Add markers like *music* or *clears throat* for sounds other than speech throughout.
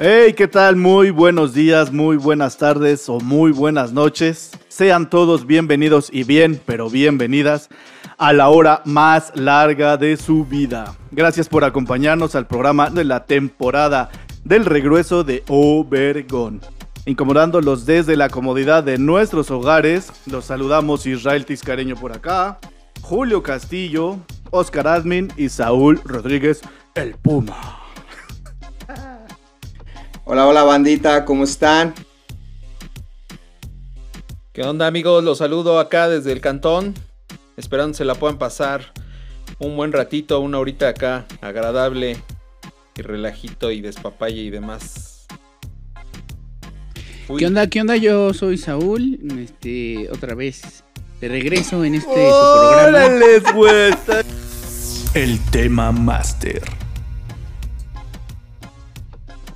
Hey, ¿qué tal? Muy buenos días, muy buenas tardes o muy buenas noches. Sean todos bienvenidos y bien, pero bienvenidas a la hora más larga de su vida. Gracias por acompañarnos al programa de la temporada del regreso de Obergón. Incomodándolos desde la comodidad de nuestros hogares, los saludamos Israel Tiscareño por acá, Julio Castillo, Oscar Admin y Saúl Rodríguez, el Puma. Hola, hola bandita, ¿cómo están? ¿Qué onda amigos? Los saludo acá desde el cantón. Esperando se la puedan pasar un buen ratito, una horita acá, agradable y relajito y despapalle y demás. Uy. ¿Qué onda? ¿Qué onda? Yo soy Saúl, este, otra vez de regreso en este su programa. El tema máster.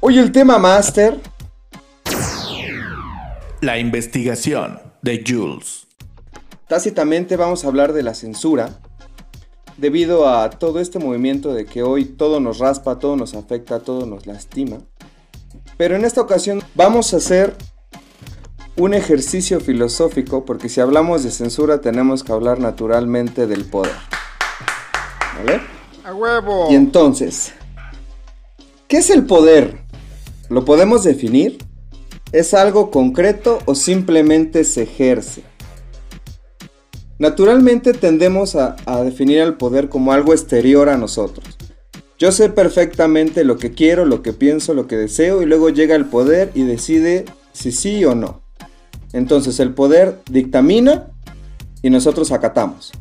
Hoy el tema máster. La investigación de Jules. Tácitamente vamos a hablar de la censura. Debido a todo este movimiento de que hoy todo nos raspa, todo nos afecta, todo nos lastima. Pero en esta ocasión vamos a hacer un ejercicio filosófico porque si hablamos de censura tenemos que hablar naturalmente del poder. ¿Vale? ¡A huevo! Y entonces, ¿qué es el poder? ¿Lo podemos definir? ¿Es algo concreto o simplemente se ejerce? Naturalmente tendemos a, definir el poder como algo exterior a nosotros. Yo sé perfectamente lo que quiero, lo que pienso, lo que deseo y luego llega el poder y decide si sí o no. Entonces el poder dictamina y nosotros acatamos.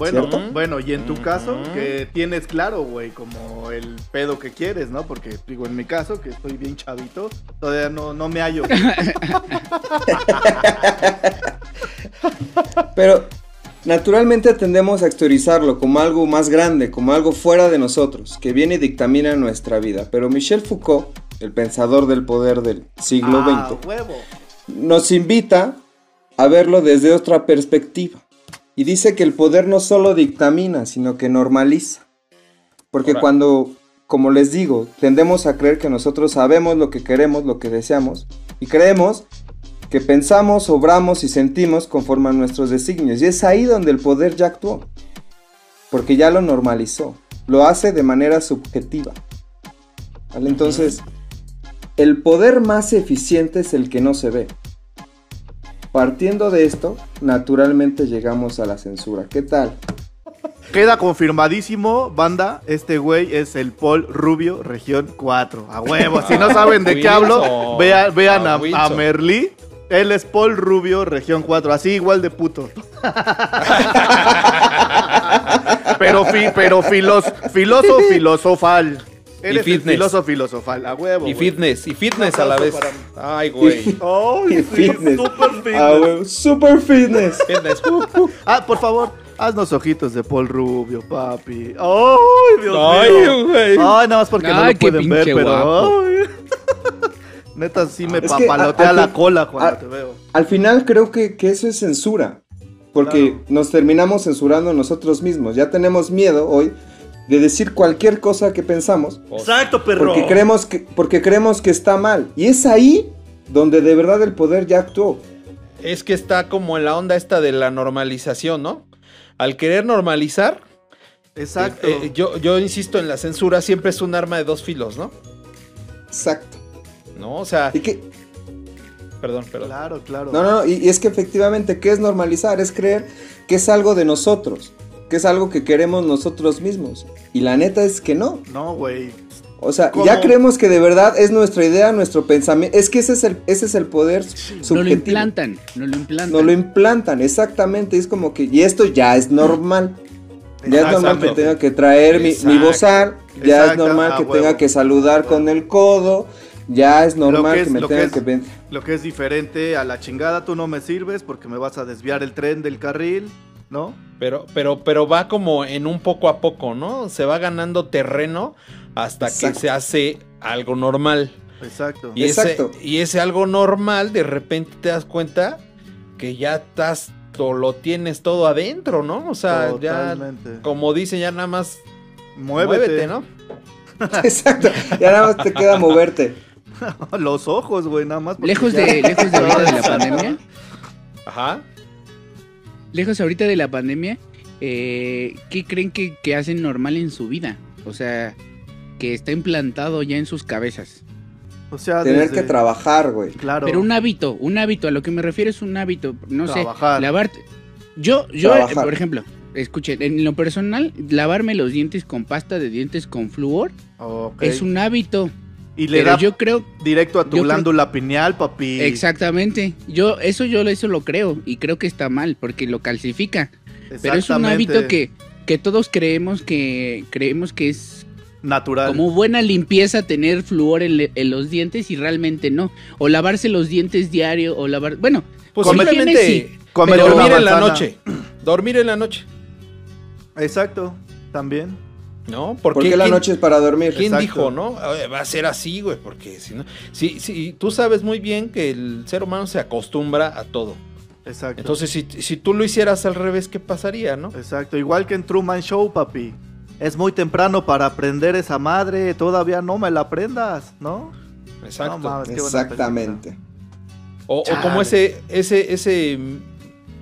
Bueno, ¿Cierto? bueno, y en tu caso, que tienes claro, güey, como el pedo que quieres, ¿no? Porque, digo, en mi caso, que estoy bien chavito, todavía no, no me hallo. *laughs* Pero naturalmente tendemos a exteriorizarlo como algo más grande, como algo fuera de nosotros, que viene y dictamina nuestra vida. Pero Michel Foucault, el pensador del poder del siglo ah, XX, huevo. nos invita a verlo desde otra perspectiva. Y dice que el poder no solo dictamina, sino que normaliza. Porque cuando, como les digo, tendemos a creer que nosotros sabemos lo que queremos, lo que deseamos, y creemos que pensamos, obramos y sentimos conforme a nuestros designios. Y es ahí donde el poder ya actuó. Porque ya lo normalizó. Lo hace de manera subjetiva. ¿Vale? Entonces, el poder más eficiente es el que no se ve. Partiendo de esto, naturalmente llegamos a la censura. ¿Qué tal? Queda confirmadísimo, banda, este güey es el Paul Rubio, región 4. A huevo, si no saben de qué hablo, vean a, a. Merlí. Él es Paul Rubio, región 4, así igual de puto. *laughs* pero fi- pero filos, filoso filosofal. Y es el fitness. filoso filosofal, a huevo. Y güey. fitness, y fitness a la vez. para- Ay, güey. *laughs* Y sí, fitness. super fitness. Ah, güey, super fitness. Fitness. uh, uh. Ah, por favor, haznos ojitos de Paul Rubio, papi. ¡Ay, Dios Ay, mío! güey. Ay, nada más porque no lo qué pueden ver, pero. ay. *laughs* Neta, sí me Es que papalotea a- la cola cuando a- te veo. Al final creo que, que eso es censura. Porque Claro. nos terminamos censurando nosotros mismos. Ya tenemos miedo hoy de decir cualquier cosa que pensamos. Exacto, perro. Porque creemos que, porque creemos que está mal. Y es ahí donde de verdad el poder ya actuó. Es que está como en la onda esta de la normalización, ¿no? Al querer normalizar, Exacto. eh, eh, yo, yo insisto en la censura, siempre es un arma de dos filos, ¿no? Exacto. ¿No? O sea, Y que, perdón, perdón. Claro, claro. no, no, no, y, y es que efectivamente, ¿qué es normalizar? Es creer que es algo de nosotros, que es algo que queremos nosotros mismos. Y la neta es que no. No, güey. O sea, ¿Cómo? ya creemos que de verdad es nuestra idea, nuestro pensamiento. Es que ese es el, ese es el poder No lo subjetivo. implantan, no lo implantan. Nos lo implantan, exactamente. Es como que, y esto ya es normal. Ya es normal que tenga que traer mi, mi bozal, ya es normal a que huevo. tenga que saludar con el codo, Ya es normal que me lo que tengan es- que Lo que es diferente a la chingada, tú no me sirves porque me vas a desviar el tren del carril, ¿no? Pero, pero, pero va como en un poco a poco, ¿no? Se va ganando terreno hasta Exacto. que se hace algo normal. Exacto. Y ese, y ese algo normal, de repente te das cuenta que ya estás, to- lo tienes todo adentro, ¿no? O sea, Totalmente. ya, como dicen, ya nada más Muévete, muévete, ¿no? *laughs* *laughs* Exacto. Ya nada más te queda moverte. Los ojos, güey, nada más. Lejos ya- de, lejos de de la *laughs* pandemia, Ajá. Lejos ahorita de la pandemia, eh, ¿qué creen que, que hacen normal en su vida? O sea, que está implantado ya en sus cabezas. O sea, Tener desde- que trabajar, güey. Claro. Pero un hábito, un hábito, a lo que me refiero es un hábito, no Trabajar. sé, lavarte. Yo, yo, eh, Trabajar. por ejemplo, escuchen, en lo personal, lavarme los dientes con pasta de dientes con flúor Ok. es un hábito. Y le Pero da yo creo, directo a tu yo creo- glándula pineal, papi. exactamente, yo eso yo eso lo creo y creo que está mal porque lo calcifica. Pero es un hábito que, que todos creemos que creemos que es Natural. como buena limpieza tener flúor en, le- en los dientes y realmente no. O lavarse los dientes diario o lavar, bueno, Pues simplemente sí, dormir en la noche. Dormir en la noche, Exacto. También. ¿No? Porque la ¿quién- noche es para dormir. ¿Quién Exacto. dijo, no? Va a ser así, güey, porque si no... Si, si, tú sabes muy bien que el ser humano se acostumbra a todo. Exacto. Entonces, si, si tú lo hicieras al revés, ¿qué pasaría, no? Exacto. Igual que en Truman Show, papi. Es muy temprano para aprender esa madre. Todavía no me la aprendas, ¿no? Exacto. No mames, Exactamente. o, o como ese, ese, ese,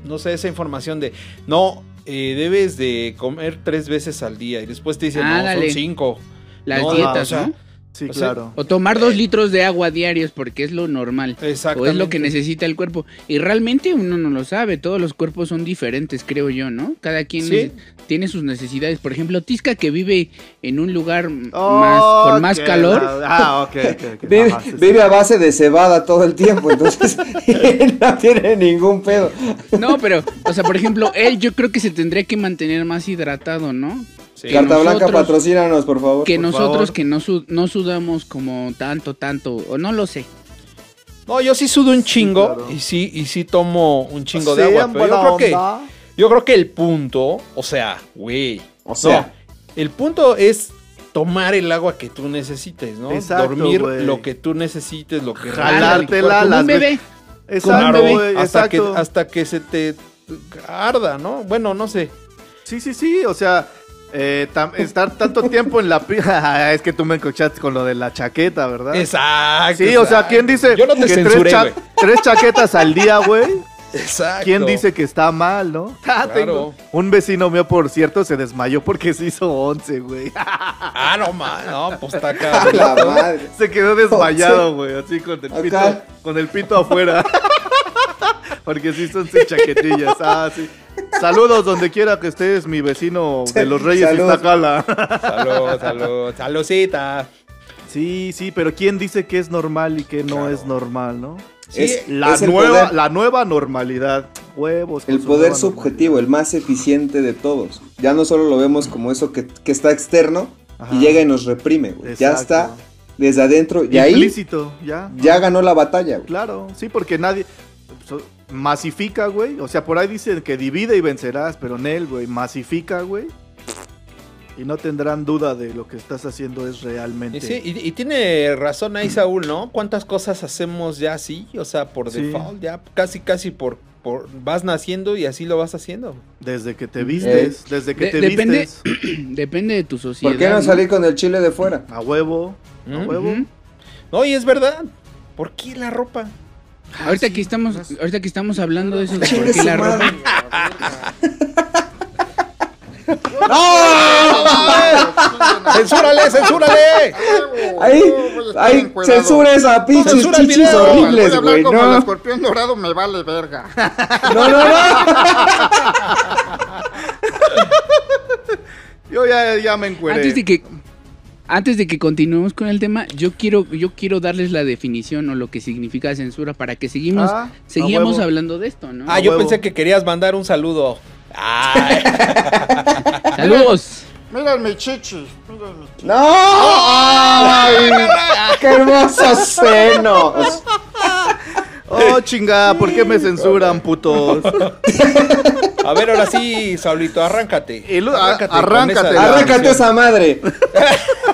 no sé, esa información de, no, eh, debes de comer tres veces al día y después te dicen, no, son cinco. las No, dietas, o sea, ¿no? Sí, O sea, claro. O tomar dos litros de agua diarios porque es lo normal. O es lo que necesita el cuerpo. Y realmente uno no lo sabe. Todos los cuerpos son diferentes, creo yo, ¿no? Cada quien Sí. tiene sus necesidades. Por ejemplo, Tisca que vive en un lugar Oh, más, con más calor. Ah, ok, ok. ok. *laughs* Vive, Ajá, sí, sí. vive a base de cebada todo el tiempo, entonces *laughs* *laughs* no tiene ningún pedo. No, pero, o sea, por ejemplo, él yo creo que se tendría que mantener más hidratado, ¿no? Sí. Que Carta Blanca, patrocínanos, por favor. Que por nosotros favor. que no, su- no sudamos como tanto, tanto, o no lo sé. No, yo sí sudo un chingo claro. y sí, y sí tomo un chingo de agua. Pero yo creo que, yo creo que el punto, o sea, güey, O sea, el punto es tomar el agua que tú necesites, ¿no? Exacto, Dormir lo que tú necesites, lo que Jalártela Como un bebé. Exacto, Claro, güey, hasta que, exacto. hasta que se te arda, ¿no? Bueno, no sé. Sí, sí, sí, o sea, eh, tam- estar tanto tiempo en la... pi- *laughs* es que tú me encochaste con lo de la chaqueta, ¿verdad? Exacto. Sí, o sea, ¿quién dice Yo no te que censuré, tres, cha- güey. tres chaquetas al día, güey? Exacto. ¿Quién dice que está mal, no? *laughs* Ah, Claro. tengo- Un vecino mío, por cierto, se desmayó porque se hizo 11, güey. *laughs* Ah, no, ma, no, pues está acá. la madre. Se quedó desmayado, güey, así con el pito, con el pito afuera. Porque sí son sus chaquetillas. Ah, sí. Saludos donde quiera que estés, mi vecino de los Reyes Salud. Iztacala. Salud, salud, saludcita. Sí, sí, pero ¿quién dice que es normal y que no Claro. es normal, no? Sí, Es- La es nueva, poder- la nueva normalidad. Huevos. El poder subjetivo, el más eficiente de todos. Ya no solo lo vemos como eso que, que está externo Ajá. y llega y nos reprime, güey. Ya está desde adentro y ahí Implícito, ya. ya ganó la batalla, güey. Claro, sí, porque nadie so- masifica, güey. O sea, por ahí dicen que divide y vencerás, pero Nel, güey, masifica, güey. Y no tendrán duda de lo que estás haciendo es realmente. Y, sí, y, y tiene razón ahí Saúl, ¿no? ¿Cuántas cosas hacemos ya así? O sea, por Sí. default, ya casi, casi por, por vas naciendo y así lo vas haciendo. Desde que te vistes, desde que De- te depende- vistes. *clears throat* Depende de tu sociedad. ¿Por qué no ¿no? salir con el chile de fuera? A huevo, a huevo. No, y es verdad. ¿Por qué la ropa? Ahorita que estamos, ahorita que estamos hablando de eso de por qué la ropa. madre. *laughs* ¡Censúrale, censúrale! Ahí, ahí, censura esa pinches Censura el chichis horribles, Voy a hablar güey. como el No, escorpión dorado, me vale verga. *laughs* no, no, no. Yo ya, ya me encueré. Antes de que antes de que continuemos con el tema, yo quiero yo quiero darles la definición o lo que significa censura para que seguimos Ah, huevo. hablando de esto, ¿no? Ah, yo huevo. pensé que querías mandar un saludo. Ay, *laughs* Saludos. Miren mi chichi. Miren mi chichi. No. Ay, qué ¡Qué hermosos senos! Oh, chinga, ¿por qué me censuran, putos? A ver, ahora sí, Saulito, arráncate. Arráncate, esa Arráncate definición. esa madre. *laughs*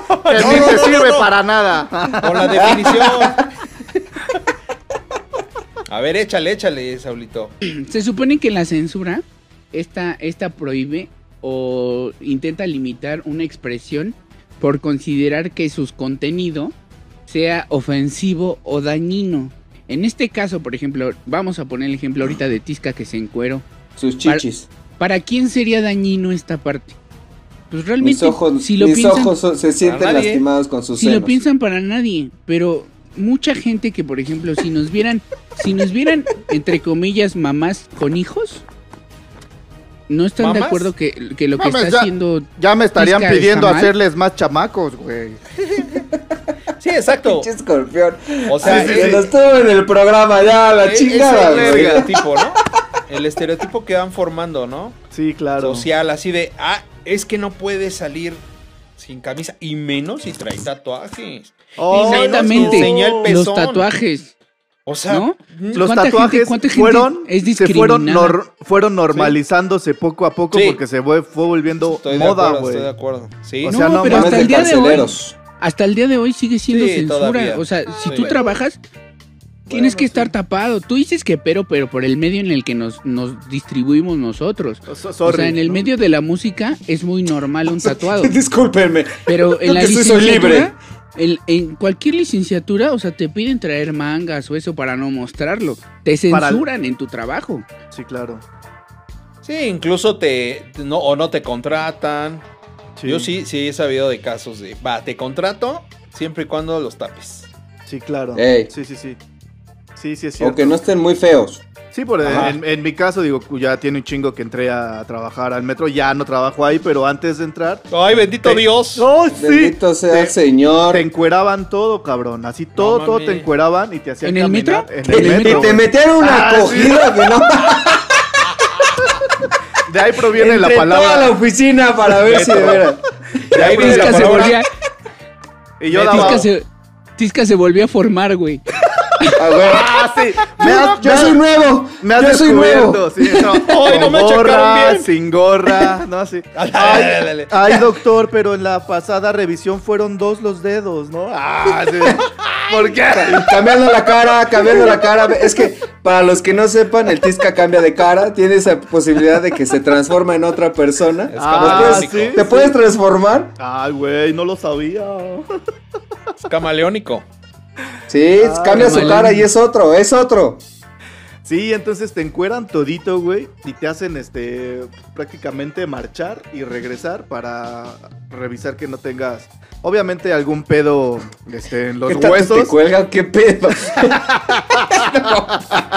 Que ni te sirve para nada. Con la definición. A ver, échale, échale, Saulito. Se supone que la censura, esta, esta prohíbe o intenta limitar una expresión por considerar que su contenido sea ofensivo o dañino. En este caso, por ejemplo, vamos a poner el ejemplo ahorita de Tisca que se encuero. Sus chichis. ¿Para quién sería dañino esta parte? Pues realmente, Mis ojos, si lo mis piensan, ojos son- se sienten nadie. lastimados con sus si senos. lo piensan para nadie, pero mucha gente que, por ejemplo, si nos vieran, si nos vieran entre comillas mamás con hijos, no están de acuerdo que, que lo que está ya- haciendo Ya me estarían pidiendo hacerles más chamacos, güey. *laughs* Sí, exacto. Pinche escorpión. O sea, Se es- nos estuvo en el programa ya, la es- chingada, es el estereotipo, ¿no? El estereotipo que van formando, ¿no? Sí, claro. Social, así de, ah, es que no puede salir sin camisa y menos si trae tatuajes. Oh, exactamente enseña el los tatuajes, O sea, ¿no? Los ¿Cuánta gente- tatuajes cuánta gente fueron, es se fueron, nor- fueron normalizándose poco a poco Sí. porque se fue, fue volviendo estoy moda, güey. estoy de acuerdo. Sí, O No, sea, no pero hasta el día de hoy, hasta el día de hoy sigue siendo Sí, censura. todavía. O sea, si Sí. tú trabajas, tienes que estar tapado. Tú dices que pero, pero por el medio en el que nos, nos distribuimos nosotros. So- o sea, en el ¿no? medio de la música es muy normal un *laughs* tatuado. Discúlpenme. Pero en la soy licenciatura, libre. en cualquier licenciatura, o sea, te piden traer mangas o eso para no mostrarlo. Te Para- censuran en tu trabajo. Sí, claro. Sí, incluso te no o no te contratan. Yo sí, sí he sabido de casos de, va, te contrato siempre y cuando los tapes. Sí, claro. Ey. Sí, sí, sí. Sí, sí, es cierto. Aunque no estén muy feos. Sí, por en, en mi caso, digo, ya tiene un chingo que entré a trabajar al metro. Ya no trabajo ahí, pero antes de entrar. Ay, bendito Te- Dios. ¡Oh, sí! Bendito sea Te- el Señor. Te encueraban todo, cabrón. Así todo, todo te encueraban y te hacían ¿En el metro? En Y el metro. te güey. metieron una Ah, cogida que no. *laughs* De ahí proviene la Entre toda la palabra. oficina para ver si de veras. De ahí viene la Tisca se palabra. volvía, Y yo Tisca daba. Tisca se, Tisca se volvió a formar, güey. Ah, güey. Ah, sí. Me has- Yo me soy has- nuevo. Me has Yo soy nuevo. sí, no, Ay, no me gorra, bien. sin gorra, no, sí. *laughs* Ay, dale, dale. ay, doctor, pero en la pasada revisión fueron dos los dedos, ¿no? Ah, sí. *laughs* ¿Por qué? Cambiando la cara, cambiando la cara. Es que para los que no sepan, el Tisca cambia de cara. Tiene esa posibilidad de que se transforma en otra persona. Es Ah, sí. ¿Te puedes transformar? Ay, güey, no lo sabía. Es camaleónico. Sí, Ah, cambia su cara y es otro, es otro. Sí, entonces te encueran todito, güey, y te hacen este prácticamente marchar y regresar para revisar que no tengas obviamente algún pedo este en los ¿Qué tanto huesos. te cuelga? ¿Qué pedo? No,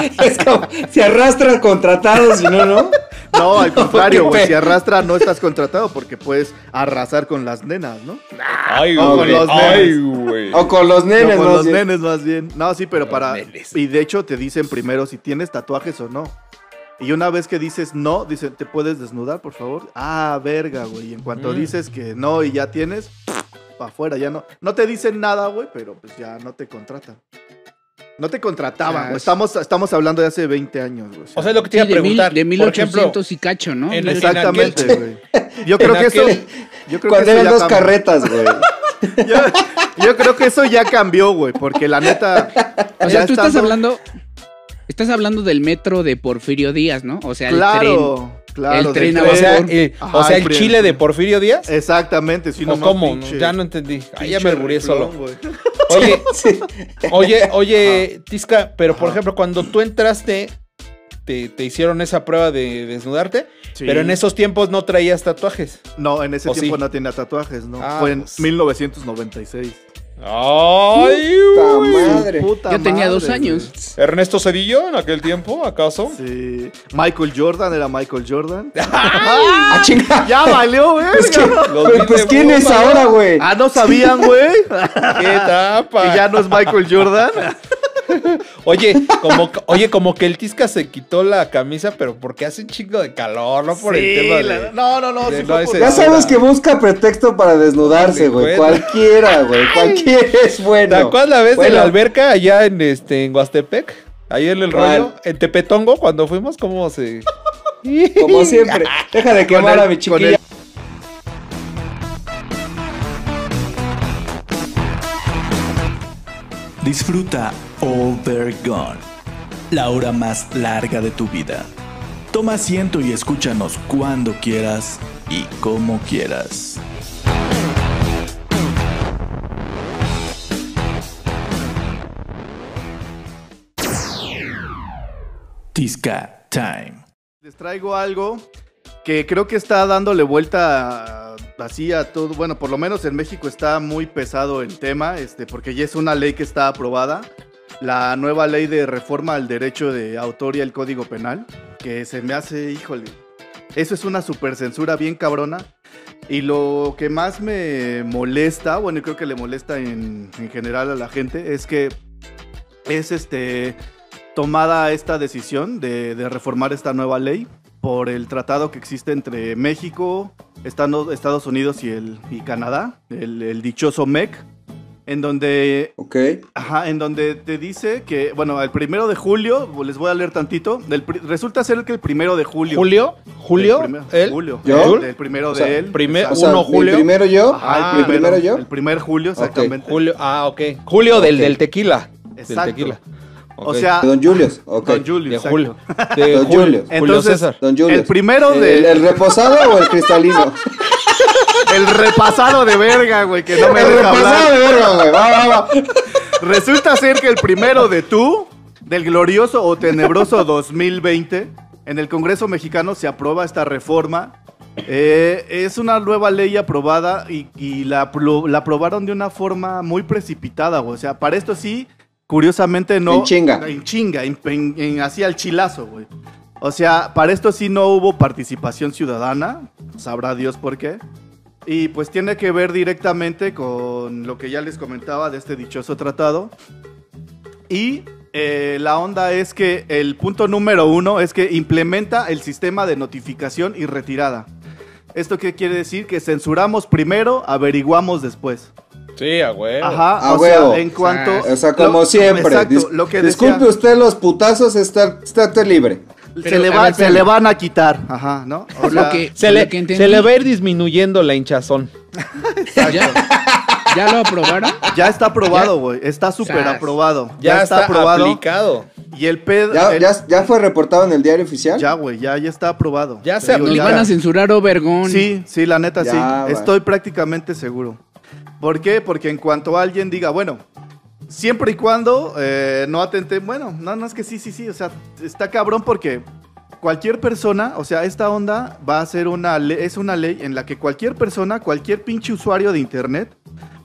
*laughs* es como si arrastras contratados, si no, ¿no? No, al *laughs* contrario, ¿Qué güey, si arrastra no estás contratado porque puedes arrasar con las nenas, ¿no? Ay, güey. con los Ay, nenes. güey. O con los nenes, No, con más los bien. nenes más bien. No, sí, pero Los para nenes. y de hecho te dicen primero si tienes tatuajes o no. Y una vez que dices no, dicen, ¿te puedes desnudar, por favor? Ah, verga, güey. Y en cuanto Mm. dices que no y ya tienes, para afuera, ya no. No te dicen nada, güey, pero pues ya no te contratan. No te contrataban, Ah, güey. Estamos, estamos hablando de hace 20 años, güey. O sea, es lo que te iba a Sí, de, mil, preguntar. de Por 1800 ejemplo, y cacho, ¿no? en- Exactamente, güey. Yo creo que eso. Yo creo Cuando que eran ya dos cambió. carretas, güey. *laughs* Yo, yo creo que eso ya cambió, güey, porque la neta. O ya sea, tú estás hablando. Estás hablando del metro de Porfirio Díaz, ¿no? O sea, el tren. Claro, el del tren a O sea, eh, Ajá, o sea, el chile de Porfirio Díaz. Exactamente, sí, ¿O nomás cómo? pinche- ya no entendí. Ahí ya me alburé solo. reflón, güey. *laughs* *laughs* Oye, oye, oye, Tisca, pero por ejemplo, cuando tú entraste, te, te hicieron esa prueba de desnudarte, Sí. pero en esos tiempos no traías tatuajes. No, en ese ¿O tiempo sí? no tenía tatuajes, ¿no? Ah, Fue en pues. 1996. ¡Ay! ¡Puta güey! madre! Puta Yo tenía dos años. ¿Ernesto Cedillo en aquel tiempo, acaso? güey. Sí. Michael Jordan era Michael Jordan. *laughs* ¡Ah, chinga! ya valió, güey. Pues, que- Los pues, pues, ¿quién es ahora, güey? Ah, no sabían, güey. *laughs* ¡Qué tapa! que *laughs* ya no es Michael Jordan. Oye, como, oye, como que el Tisca se quitó la camisa, pero porque hace un chingo de calor, no por el tema la- de... No, no, no. de sí no por- Ya sabes que busca pretexto para desnudarse, güey. Cualquiera, güey. Cualquiera es ¿Te bueno. acuerdas la vez de Bueno. la alberca allá en este en Huastepec? Ahí en el ¿Cuál? rollo, en Tepetongo, cuando fuimos, ¿cómo se...? Como siempre. *laughs* Deja de Con quemar el- a mi con chiquilla. Disfruta Overgone, la hora más larga de tu vida. Toma asiento y escúchanos cuando quieras y como quieras. Tisca Time. Les traigo algo que creo que está dándole vuelta así a todo. Bueno, por lo menos en México está muy pesado el tema, este, porque ya es una ley que está aprobada. La nueva ley de reforma al derecho de autor y al código penal, que se me hace, híjole, eso es una super censura bien cabrona. Y lo que más me molesta, bueno, y creo que le molesta en, en general a la gente, es que es este tomada esta decisión de, de reformar esta nueva ley por el tratado que existe entre México, Estado- Estados Unidos y, el, y Canadá, el, el dichoso MEC, en donde, Ok. ajá, en donde te dice que, bueno, el primero de julio, les voy a leer tantito, del pri- resulta ser que el primero de julio. ¿Julio? ¿Julio? El. Julio. ¿Yo? El, el primero O sea, de él. primer- exacto. O sea, Uno, ¿mi Julio. primero yo? Ajá, Ah, el primero, ¿primero yo? El primer julio, exactamente. Julio, ah, ok. Julio del, del tequila. Exacto. Del tequila. O sea, Don Julius. Ok. Don Julio. de. Julio. De Don Julio. Julio. Julio Entonces, César. Don Julius. El primero ¿El, de. el reposado o el cristalino? *laughs* El repasado de verga, güey, que no me el deja hablar. de verga, güey. Va, va, va. Resulta ser que el primero de tú, del glorioso o tenebroso 2020, en el Congreso mexicano se aprueba esta reforma. Eh, es una nueva ley aprobada y, y la, apro- la aprobaron de una forma muy precipitada, güey. O sea, para esto sí, curiosamente no. En chinga. En chinga, en, en- en- así al chilazo, güey. O sea, para esto sí no hubo participación ciudadana. Sabrá Dios por qué. Y pues tiene que ver directamente con lo que ya les comentaba de este dichoso tratado. Y eh, la onda es que el punto número uno es que implementa el sistema de notificación y retirada. ¿Esto qué quiere decir? Que censuramos primero, averiguamos después. Sí, a huevo. Ajá, A o sea, en cuanto... O sea, como lo- siempre. Exacto, Dis- lo que Disculpe decía- usted los putazos, está, está usted libre. se, le va- ver, se le van a quitar, ajá, ¿no? O Por sea, lo que, Se le, lo que entendí, se le va a ir disminuyendo la hinchazón. *laughs* ¿ya, ¿Ya lo aprobaron? ya está aprobado, güey. Está súper aprobado. Ya, está, aprobado. aplicado. Y el pedo... ¿Ya, el- ya, ya fue reportado en el diario oficial? Ya, güey, ya, ya está aprobado. Ya se digo, Nos van a censurar Overgón. Sí, sí, la neta Ya, sí. Estoy prácticamente seguro. ¿Por qué? Porque en cuanto alguien diga, bueno, siempre y cuando eh, no atente, bueno, no, no es que sí, sí, sí, o sea, está cabrón porque cualquier persona, o sea, esta onda va a ser una ley, es una ley en la que cualquier persona, cualquier pinche usuario de internet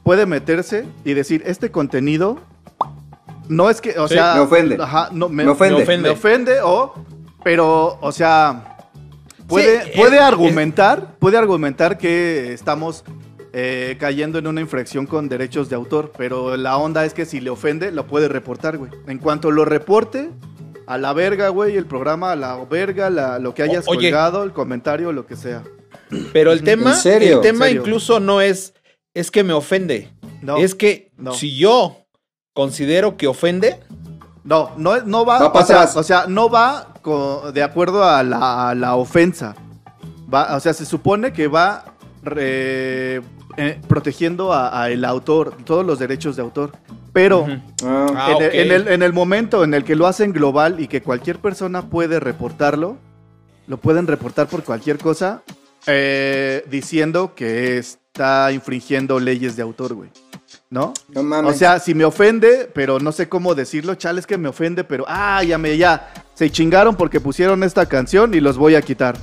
puede meterse y decir, este contenido no es que, o Sí, sea, me ofende. ajá, no, me, Me ofende. Me ofende. me ofende o, pero, o sea, puede, Sí, puede es- argumentar, puede argumentar que estamos eh, cayendo en una infracción con derechos de autor, pero la onda es que si le ofende, lo puede reportar, güey. En cuanto lo reporte, a la verga, güey, el programa, a la verga, la- lo que hayas oye. colgado, el comentario, lo que sea. Pero el tema, serio? el tema ¿En serio? incluso no es, es que me ofende. No, es que no. si yo considero que ofende, no, no, no va, Va o sea, o sea, no va de acuerdo a la, a la ofensa. Va, o sea, se supone que va re- eh, protegiendo a, a el autor, todos los derechos de autor. Pero. Ah, Ah, en, el, ok. en el- en el momento en el que lo hacen global y que cualquier persona puede reportarlo, lo pueden reportar por cualquier cosa, eh, diciendo que está infringiendo leyes de autor, güey. ¿No? no mames. O sea, si me ofende, pero no sé cómo decirlo, chale, es que me ofende, pero ah, ya me, ya, se chingaron porque pusieron esta canción y los voy a quitar.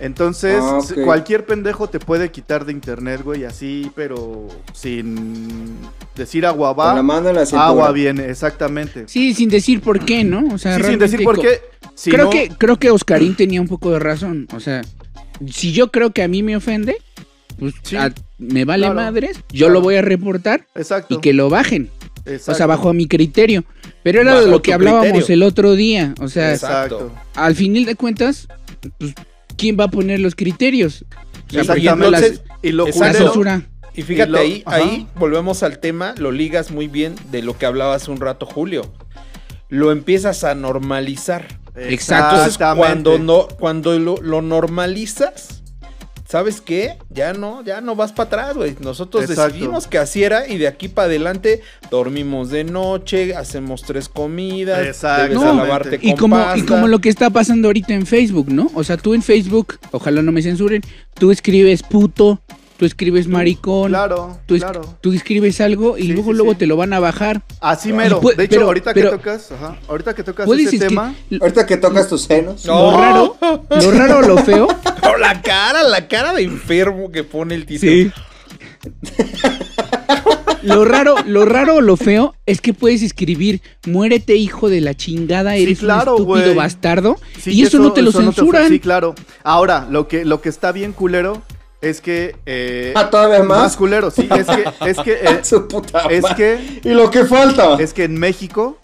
Entonces, Ah, cualquier pendejo te puede quitar de internet, güey, así, pero sin decir agua Con la va, mano en la cintura. agua viene, exactamente. Sí, sin decir por qué, ¿no? O sea, Sí, sin decir por qué. si creo no- que creo que Oscarín tenía un poco de razón. O sea, si yo creo que a mí me ofende, pues Sí. a- me vale Claro, madres, yo claro. lo voy a reportar Exacto. y que lo bajen. O sea, exacto. bajo mi criterio. Pero era bajo de lo que hablábamos criterio. el otro día. O sea, Exacto. al final de cuentas, pues, ¿quién va a poner los criterios? O sea, Exactamente. entonces, y lo censura. Y fíjate, Y lo- ahí, ajá. ahí volvemos al tema, lo ligas muy bien de lo que hablaba hace un rato Julio. Lo empiezas a normalizar. Exacto. Entonces, Exactamente. cuando no, cuando lo, lo normalizas, ¿sabes qué? Ya no, ya no vas para atrás, güey. Nosotros Exacto. decidimos que así era y de aquí para adelante dormimos de noche, hacemos tres comidas, debes a No, lavarte Y con como, y como lo que está pasando ahorita en Facebook, ¿no? O sea, tú en Facebook, ojalá no me censuren, tú escribes puto, tú escribes maricón, Claro, tú, es- claro. tú escribes algo y Sí, luego sí, luego sí. te lo van a bajar. Así mero. De hecho, pero- ahorita pero- que tocas, ajá, ahorita que tocas Puedes ese tema, Ahorita que tocas tus senos. No. Lo raro, lo raro o lo feo. *laughs* No, la cara, la cara de enfermo que pone el título. Sí. Lo raro, lo raro o lo feo es que puedes escribir muérete hijo de la chingada, Sí, eres claro, un estúpido bastardo Sí, y eso, no te lo no censuran. sí, claro. Ahora, lo que, lo que está bien culero es que... eh, Ah, todavía más. culero, sí. Es que, es que, *laughs* eh, Su puta es que, Y lo que falta. es que en México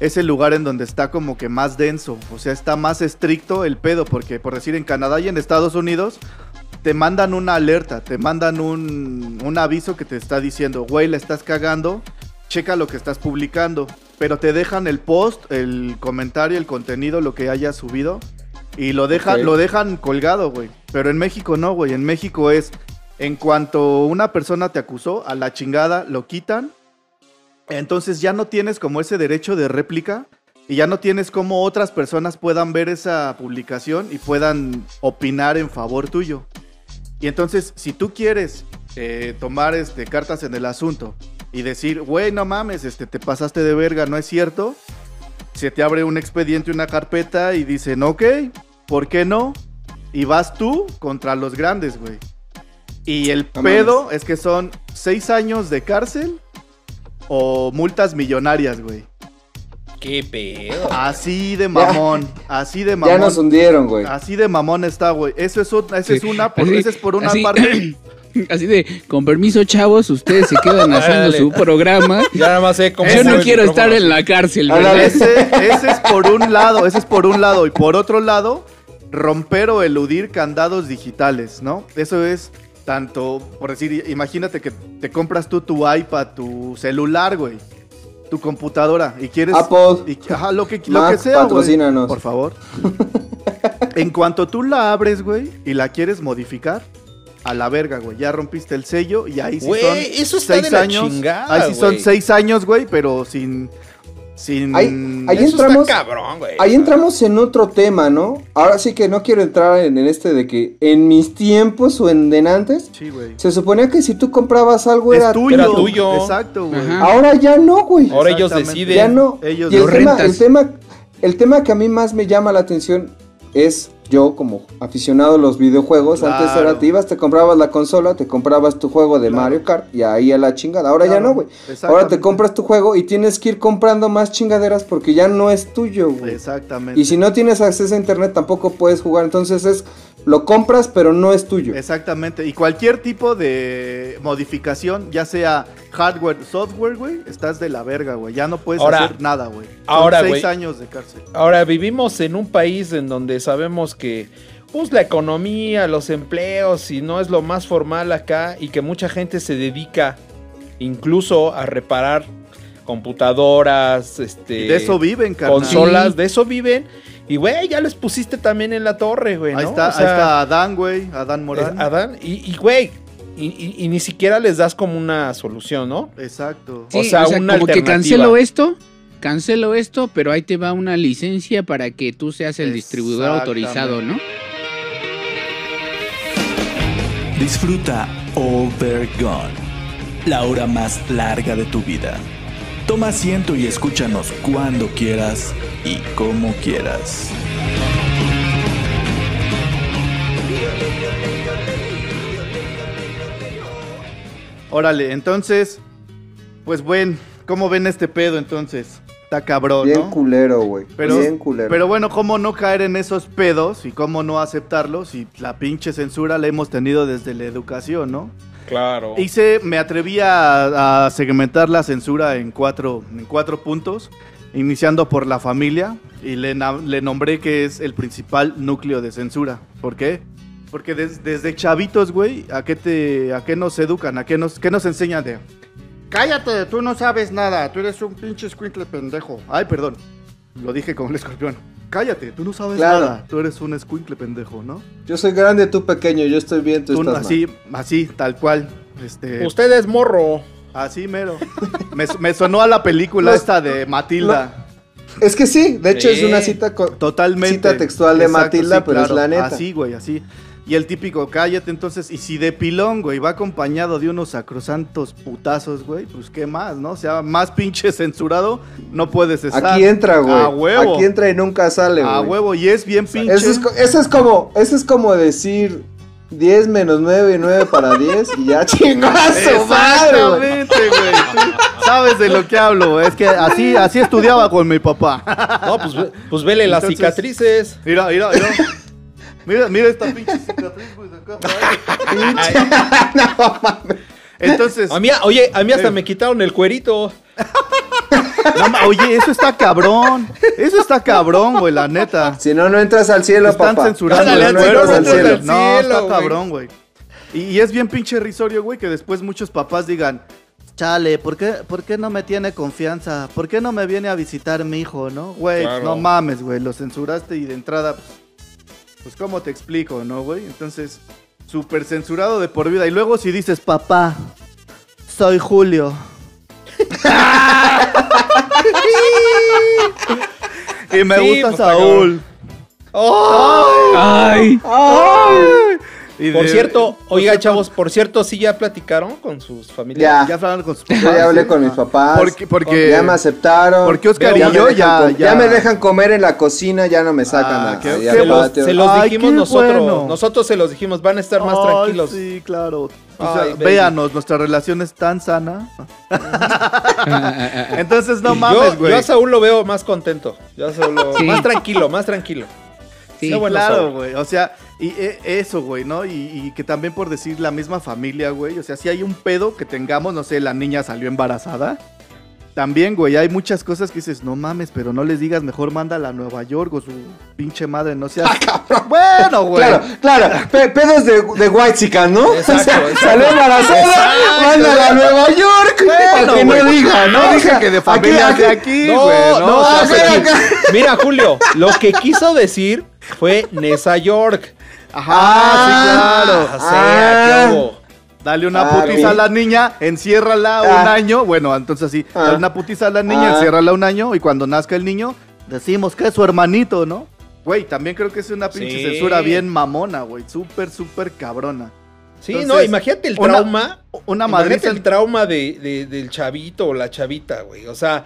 es el lugar en donde está como que más denso. O sea, está más estricto el pedo. Porque, por decir, en Canadá y en Estados Unidos te mandan una alerta, te mandan un, un aviso que te está diciendo, güey, la estás cagando, checa lo que estás publicando. Pero te dejan el post, el comentario, el contenido, lo que hayas subido. Y lo dejan, lo dejan colgado, güey. Pero en México no, güey. En México es, en cuanto una persona te acusó, a la chingada lo quitan. Entonces ya no tienes como ese derecho de réplica. Y ya no tienes como otras personas puedan ver esa publicación y puedan opinar en favor tuyo. Y entonces, si tú quieres eh, tomar este, cartas en el asunto y decir, güey, no mames, este, te pasaste de verga, no es cierto, se te abre un expediente, una carpeta y dicen, ok, ¿por qué no? Y vas tú contra los grandes, güey. Y el No pedo es que son seis años de cárcel o multas millonarias, güey. Qué pedo. Así de mamón, así de Ya mamón. nos hundieron, güey. Así de mamón está, güey. Eso es, otra- esa es una, por, así- es por una así- parte. *clears throat* *laughs* Así de, con permiso, chavos, ustedes se quedan *laughs* haciendo Dale. su programa. *laughs* Ya nada más sé cómo Yo no quiero estar en la cárcel. ¿verdad? Ese, ese es por un lado, ese es por un lado. Y por otro lado, romper o eludir candados digitales, ¿no? Eso es tanto, por decir, imagínate que te compras tú tu iPad, tu celular, güey. Tu computadora y quieres... Apple. y- ajá, lo que, lo Mac, que sea, güey. patrocínanos. Por favor. en cuanto tú la abres, güey, y la quieres modificar, a la verga, güey. Ya rompiste el sello y ahí sí Güey, son eso está seis de la años. chingada, ahí sí son seis años, güey, pero sin... Sin... Ahí- ahí Eso entramos- está cabrón, güey. Ahí entramos en otro tema, ¿no? Ahora sí que no quiero entrar en, en este de que en mis tiempos o en de antes, Sí, güey. se suponía que si tú comprabas algo era tuyo. Era tuyo. Exacto, güey. Ajá. Ahora ya no, güey. Ahora ellos deciden. Ya no. Ellos y el lo tema, el tema, el tema que a mí más me llama la atención es yo como aficionado a los videojuegos. Antes era, te ibas, te comprabas la consola, te comprabas tu juego de Claro. Mario Kart y ahí a la chingada. Ahora ya no, güey. Ahora te compras tu juego y tienes que ir comprando más chingaderas porque ya no es tuyo, güey. Exactamente. Y si no tienes acceso a internet tampoco puedes jugar. Entonces es, lo compras pero no es tuyo. Exactamente. Y cualquier tipo de modificación, ya sea hardware, software, güey, estás de la verga, güey. Ya no puedes Ahora- hacer nada, güey. Ahora, seis güey. años de cárcel. Ahora vivimos en un país en donde sabemos que pues la economía, los empleos y no es lo más formal acá y que mucha gente se dedica incluso a reparar computadoras, este Y de eso viven, carnal. consolas, Sí. de eso viven y güey, ya les pusiste también en la torre, güey, ¿no? Ahí está, O sea, ahí está Adán, güey. Adán Morán. Adán y y, güey, y, y- y ni siquiera les das como una solución, ¿no? Exacto. Sí, o sea, una como que alternativa. cancelo esto, cancelo esto, pero ahí te va una licencia para que tú seas el distribuidor autorizado, ¿no? Disfruta Overgone, la hora más larga de tu vida. Toma asiento y escúchanos cuando quieras y como quieras. Órale, entonces, pues bueno, ¿cómo ven este pedo entonces? Está cabrón, Bien ¿no? culero, güey. Pero, Bien culero. pero bueno, ¿cómo no caer en esos pedos y cómo no aceptarlos? Y la pinche censura la hemos tenido desde la educación, ¿no? Claro. Hice, me atreví a, a segmentar la censura en cuatro, en cuatro puntos. iniciando por la familia, y le, le nombré que es el principal núcleo de censura. ¿Por qué? Porque des- desde chavitos, güey, ¿a qué, te, ¿a qué nos educan? ¿A qué nos, qué nos enseñan de...? Cállate, tú no sabes nada. Tú eres un pinche escuincle pendejo. Ay, perdón, lo dije con el escorpión. Cállate, tú no sabes Claro. nada. Tú eres un escuincle pendejo, ¿no? Yo soy grande, tú pequeño, yo estoy bien, tú, Tú estás así, así, tal cual. Este, Usted es morro. Así mero. Me, me sonó a la película No, esta de Matilda. Es que sí, de hecho Sí. es una cita Totalmente. Cita textual de Matilda, sí, pero es la neta. Así, güey, así. Y el típico, cállate entonces. Y si de pilón, güey, va acompañado de unos sacrosantos putazos, güey, pues qué más, ¿no? O sea, más pinche censurado no puedes estar. Aquí entra, güey. A huevo. Aquí entra y nunca sale, güey. A huevo. Y es bien pinche. Eso es, co- eso es como, eso es como decir 10 menos 9 y 9 para 10 y ya *laughs* chingazo, madre, güey. Exactamente, güey. Sabes de lo que hablo. Es que así, así estudiaba con mi papá. No, pues, ve- pues vele las Entonces- cicatrices. Mira, mira, mira. Mira, mira esta pinche cicatriz, güey, de acá. *laughs* Entonces, A mí, oye, a mí hasta me quitaron el cuerito. no oye, eso está cabrón. Eso está cabrón, güey, la neta. Si no, no entras al cielo, Están papá. censurando Ándale, el no entras no al cielo. al No, cielo, está cabrón, güey. Y, y es bien pinche risorio, güey, que después muchos papás digan, chale, ¿por qué, ¿por qué no me tiene confianza? ¿Por qué no me viene a visitar mi hijo, no? Güey, Claro. no mames, güey, lo censuraste y de entrada, pues, pues ¿cómo te explico, no, güey? Entonces, súper censurado de por vida. Y luego si dices, papá, soy Julio. *laughs* y me Sí, gusta pues, Saúl. Ay, Y Por de- cierto, oiga, chavos, por cierto, sí ya platicaron con sus familias. Ya. Ya hablaron con sus Yo papás. ya hablé ¿sí? con mis papás. Porque, porque ya me aceptaron. porque Oscar me y yo dejan ya- com- ya- me dejan comer en la cocina, ya no me sacan Ah, a- qué- Se los, se los Ay, dijimos nosotros. bueno. Nosotros se los dijimos, van a estar más Ay, tranquilos. Sí, claro. O sea, Ay, baby. véanos, nuestra relación es tan sana. *laughs* Entonces, no Y mames, yo, güey. yo a Saúl lo veo más contento. Yo a Saúl lo- Sí. Más tranquilo, más tranquilo. Sí. Sí, bueno, claro, güey. O sea, y e- eso, güey, ¿no? Y, y que también por decir la misma familia, güey. O sea, si hay un pedo que tengamos, no sé, la niña salió embarazada. También, güey, hay muchas cosas que dices, no mames, pero no les digas, mejor mándala a Nueva York o su pinche madre, no seas... bueno, güey. Claro, claro, pe- pedos de, de White ¿no? Exacto, *laughs* O sea, exacto. Salió embarazada, mándala a Nueva York. Bueno, para que güey. no diga, ¿no? No sea, que de familia aquí- de aquí, No, güey. no, o sea, o sea, ven aquí- acá. Mira, Julio, lo que quiso decir fue Nesa York. Ajá, sí, claro. O sea, Ah. ¿qué hubo? Dale una Ah, putiza a la niña, enciérrala un Ah. año. Bueno, entonces sí, Ah. dale una putiza a la niña, Ah. enciérrala un año. Y cuando nazca el niño, decimos que es su hermanito, ¿no? Güey, también creo que es una pinche Sí. censura bien mamona, güey. Súper, súper cabrona. Sí, Entonces, no, imagínate el una- trauma. Una imagínate madriza. el trauma de, de- del chavito o la chavita, güey. O sea,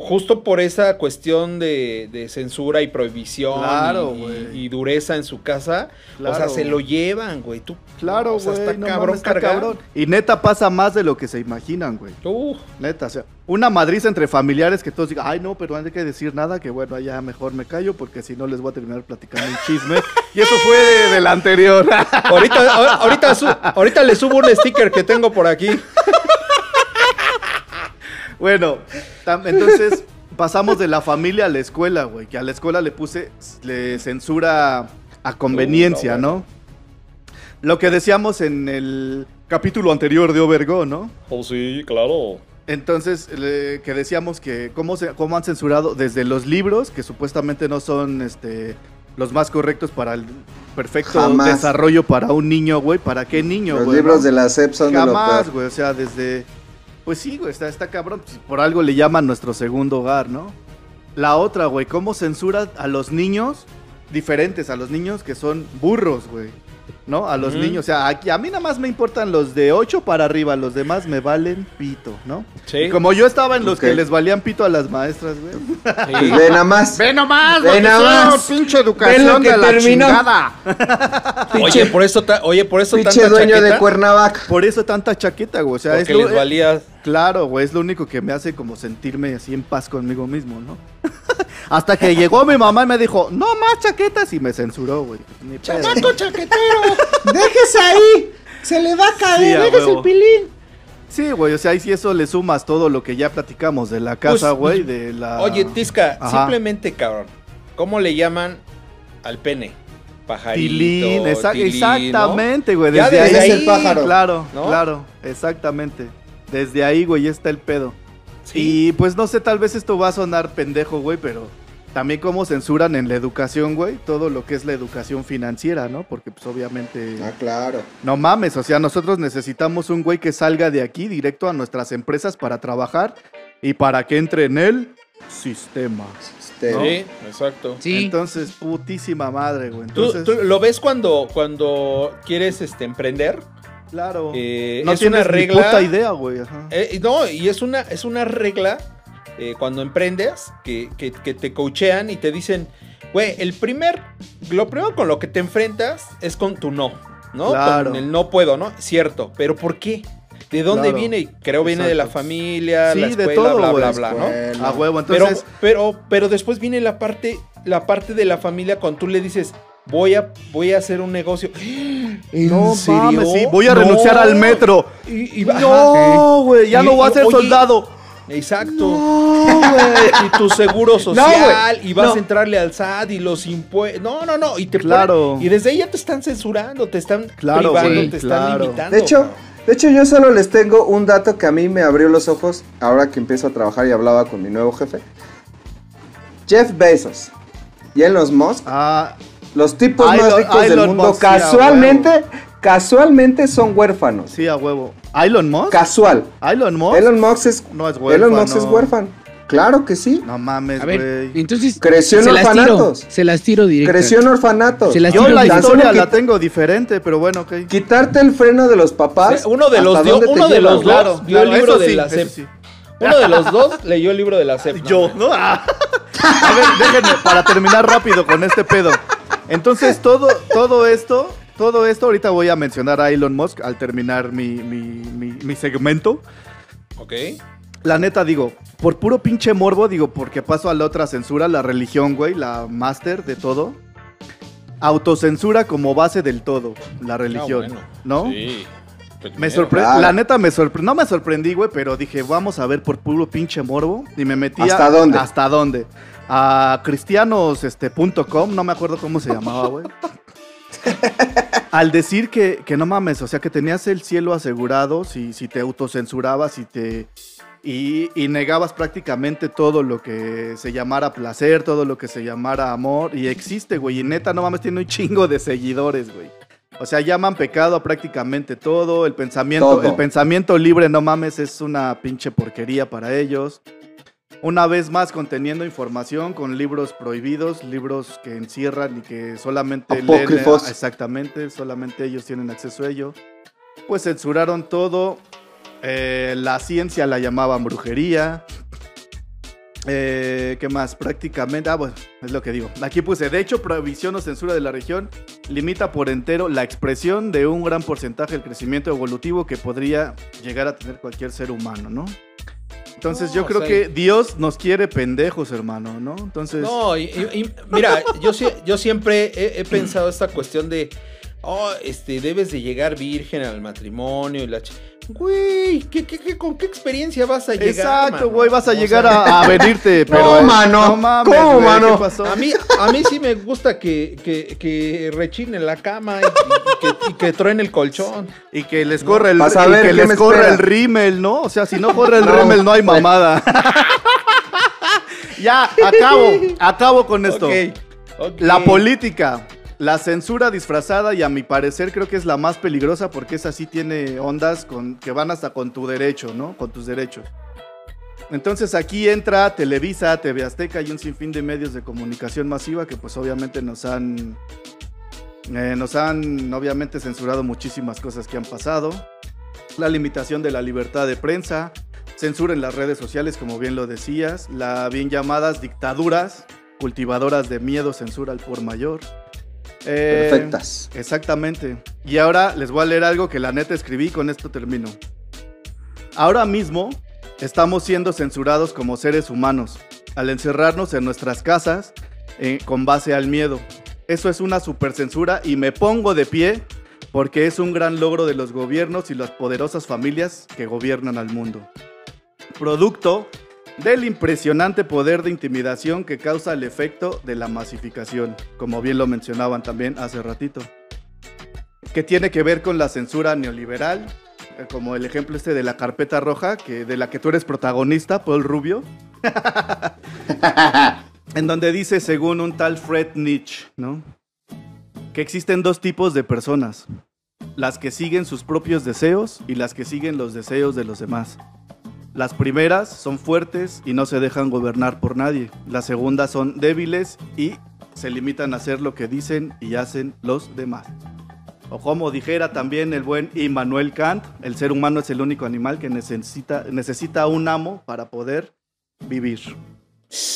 justo por esa cuestión de, de censura y prohibición Claro, y- y, dureza en su casa. o sea, se lo llevan, güey. Tú, Claro, o sea, güey. está no cabrón mames, está cabrón. Y neta pasa más de lo que se imaginan, güey. Uh, Neta, o sea, una madriza entre familiares que todos digan, ay no, pero no hay que decir nada, que bueno, ya mejor me callo porque si no les voy a terminar platicando un chisme. y eso fue de- del anterior. ahorita, ahorita, su- ahorita le subo un sticker que tengo por aquí. *laughs* bueno, entonces pasamos de la familia a la escuela, güey, que a la escuela le puse, le censura a conveniencia, Uh, no, ¿no? Lo que decíamos en el capítulo anterior de Overgo, ¿no? Oh, sí, claro. Entonces, le- que decíamos que cómo, se, cómo han censurado desde los libros, que supuestamente no son este, los más correctos para el perfecto Jamás. desarrollo para un niño, güey. ¿Para qué niño, Los güey? libros no? de la SEP son de lo Jamás, güey. O sea, desde... Pues sí, güey, está, está cabrón. Pues, Por algo le llaman nuestro segundo hogar, ¿no? La otra, güey, cómo censura a los niños diferentes, a los niños que son burros, güey. ¿No? A los niños. O sea, aquí, a mí nada más me importan los de 8 para arriba, los demás me valen pito, ¿no? Sí. Y como yo estaba en los que les valían pito a las maestras, güey. Pues ve nada más. Ve nomás, Ve lo que nada más. pinche Ve lo educación que de la terminó. chingada. *laughs* Oye, por eso, ta- oye, por eso Pinche tanta dueño de Cuernavaca. Por eso tanta chaqueta, güey. O sea, es Porque lo- les valía. Claro, güey, es lo único que me hace como sentirme así en paz conmigo mismo, ¿no? Hasta que llegó mi mamá y me dijo, no más chaquetas y me censuró, güey. ¿no? chaquetero. *laughs* Déjese ahí. Se le va a Sí, a huevo. pilín. Sí, güey, o sea, y si eso le sumas todo lo que ya platicamos de la casa, Pues, güey, de la... Oye, Tisca, Ajá. simplemente, cabrón. ¿Cómo le llaman al pene? Pajarito. Tilín, exact- tilín, ¿no? exactamente, güey, Ya desde ahí... Es el pájaro. Claro, ¿no? claro, exactamente. Desde ahí, güey, está el pedo. Sí. Y pues no sé, tal vez esto va a sonar pendejo, güey, pero también cómo censuran en la educación, güey, todo lo que es la educación financiera, ¿no? Porque pues obviamente... Ah, claro. No mames, o sea, nosotros necesitamos un güey que salga de aquí directo a nuestras empresas para trabajar y para que entre en el sistema. Este, Sí, exacto. Sí. Entonces, putísima madre, güey. ¿Tú, Entonces, tú lo ves cuando, cuando quieres este, emprender? Claro. Eh, no es tienes una ni regla. puta idea, güey. Eh, no, y es una, es una regla eh, cuando emprendes que, que- que te coachean y te dicen, güey, el primer, lo primero con lo que te enfrentas es con tu no, ¿no? Claro. Con el no puedo, ¿no? Cierto, pero ¿por qué? ¿De dónde Claro. viene? Creo viene de la Exacto. familia, Sí, la de escuela, todo, bla, bla, bla, ¿no? A huevo, Pero, entonces... pero, pero después viene la parte, la parte de la familia cuando tú le dices, voy a, voy a hacer un negocio. ¿En no serio? mames, sí, voy a No. renunciar al metro. Y, y-. No, güey, ya Y- no voy a ser oye, soldado. Exacto. No, güey. *laughs* y tu seguro social y vas no. a entrarle al SAT y los impuestos. No, no, no. Y te Claro. ponen- y desde ahí ya te están censurando, te están Claro, privando, te claro. están limitando. De hecho, de hecho, yo solo les tengo un dato que a mí me abrió los ojos ahora que empiezo a trabajar y hablaba con mi nuevo jefe. Jeff Bezos y Elon Musk, Ah, los tipos más ricos del mundo, Musk, sí, a casualmente, casualmente son huérfanos. sí, a huevo. ¿Elon Musk? Casual. ¿Elon Musk? Elon Musk es, No es Elon Musk es huérfano. huérfano. Claro que sí. No mames, A ver, güey. entonces. Creció en se las tiro. orfanatos. Se las tiro directo. Creció en orfanatos. Se las Yo tiro la historia la tengo diferente, pero bueno, ok. Quitarte el freno de los papás. Sí, uno de los ¿hasta dio- uno de los Claro, dos el claro, libro eso de sí, la sí. Uno de los dos leyó el libro de la SEP. Yo, ¿no? Ah. A ver, déjenme, para terminar rápido con este pedo. Entonces, todo, todo esto, todo esto, ahorita voy a mencionar a Elon Musk al terminar mi, mi, mi, mi segmento. Ok. La neta, digo, por puro pinche morbo, digo, porque paso a la otra censura, la religión, güey, la máster de todo. Autocensura como base del todo, la religión, Ah, bueno. ¿no? Sí. Me Primero. sorprendió, Claro. la neta me sorprendió, no me sorprendí, güey, pero dije, vamos a ver por puro pinche morbo y me metí a- ¿Hasta dónde? ¿Hasta dónde? A cristianos, este, punto com, no me acuerdo cómo se llamaba, güey. *laughs* Al decir que, que no mames, o sea, que tenías el cielo asegurado si, si te autocensurabas y te... Y, y negabas prácticamente todo lo que se llamara placer, todo lo que se llamara amor. Y existe, güey. Y neta, no mames, tiene un chingo de seguidores, güey. O sea, llaman pecado a prácticamente todo. El pensamiento, Todo. el pensamiento libre, no mames, es una pinche porquería para ellos. Una vez más conteniendo información con libros prohibidos, libros que encierran y que solamente leen- Apócrifos. exactamente, solamente ellos tienen acceso a ello. Pues censuraron todo. eh, la ciencia la llamaban brujería. Eh, ¿Qué más? Prácticamente, ah, bueno, es lo que digo. Aquí puse, de hecho, prohibición o censura de la región limita por entero la expresión de un gran porcentaje del crecimiento evolutivo que podría llegar a tener cualquier ser humano, ¿no? Entonces No, yo o creo sea, que Dios nos quiere pendejos, hermano, ¿no? Entonces... No, y, y- y mira, yo, yo siempre he, he pensado esta cuestión de, oh, este, debes de llegar virgen al matrimonio y la... Güey, ¿qué, qué, qué- con qué experiencia vas a llegar? Exacto, güey, vas a O llegar sea, a, a venirte, *laughs* pero... No, eh, mano, No mames, ¿cómo, mano? ¿qué pasó? A mí, a mí sí me gusta que, que, que rechine la cama y, y que, y que truene el colchón. Y que les corra el, Vas a y ver que les espera. el rímel, ¿no? O sea, si no *laughs* corre el No, rímel no hay mamada. *laughs* ya, acabo, acabo con esto. La política, la censura disfrazada y a mi parecer creo que es la más peligrosa porque esa sí tiene ondas con, que van hasta con tu derecho, ¿no? Con tus derechos. Entonces aquí entra Televisa, TV Azteca y un sinfín de medios de comunicación masiva que pues obviamente nos han, eh, nos han obviamente censurado muchísimas cosas que han pasado. La limitación de la libertad de prensa, censura en las redes sociales como bien lo decías, la bien llamadas dictaduras cultivadoras de miedo, censura al por mayor. Eh, Perfectas. Exactamente. Y ahora les voy a leer algo que la neta escribí, con esto termino. Ahora mismo estamos siendo censurados como seres humanos al encerrarnos en nuestras casas eh, con base al miedo. Eso es una supercensura y me pongo de pie porque es un gran logro de los gobiernos y las poderosas familias que gobiernan al mundo. Producto del impresionante poder de intimidación que causa el efecto de la masificación, como bien lo mencionaban también hace ratito, que tiene que ver con la censura neoliberal, eh, como el ejemplo este de la carpeta roja, que de la que tú eres protagonista, Paul Rubio, *laughs* en donde dice, según un tal Fred Nietzsche, ¿no? que existen dos tipos de personas, las que siguen sus propios deseos y las que siguen los deseos de los demás. Las primeras son fuertes y no se dejan gobernar por nadie. Las segundas son débiles y se limitan a hacer lo que dicen y hacen los demás. O como dijera también el buen Immanuel Kant, el ser humano es el único animal que necesita, necesita un amo para poder vivir.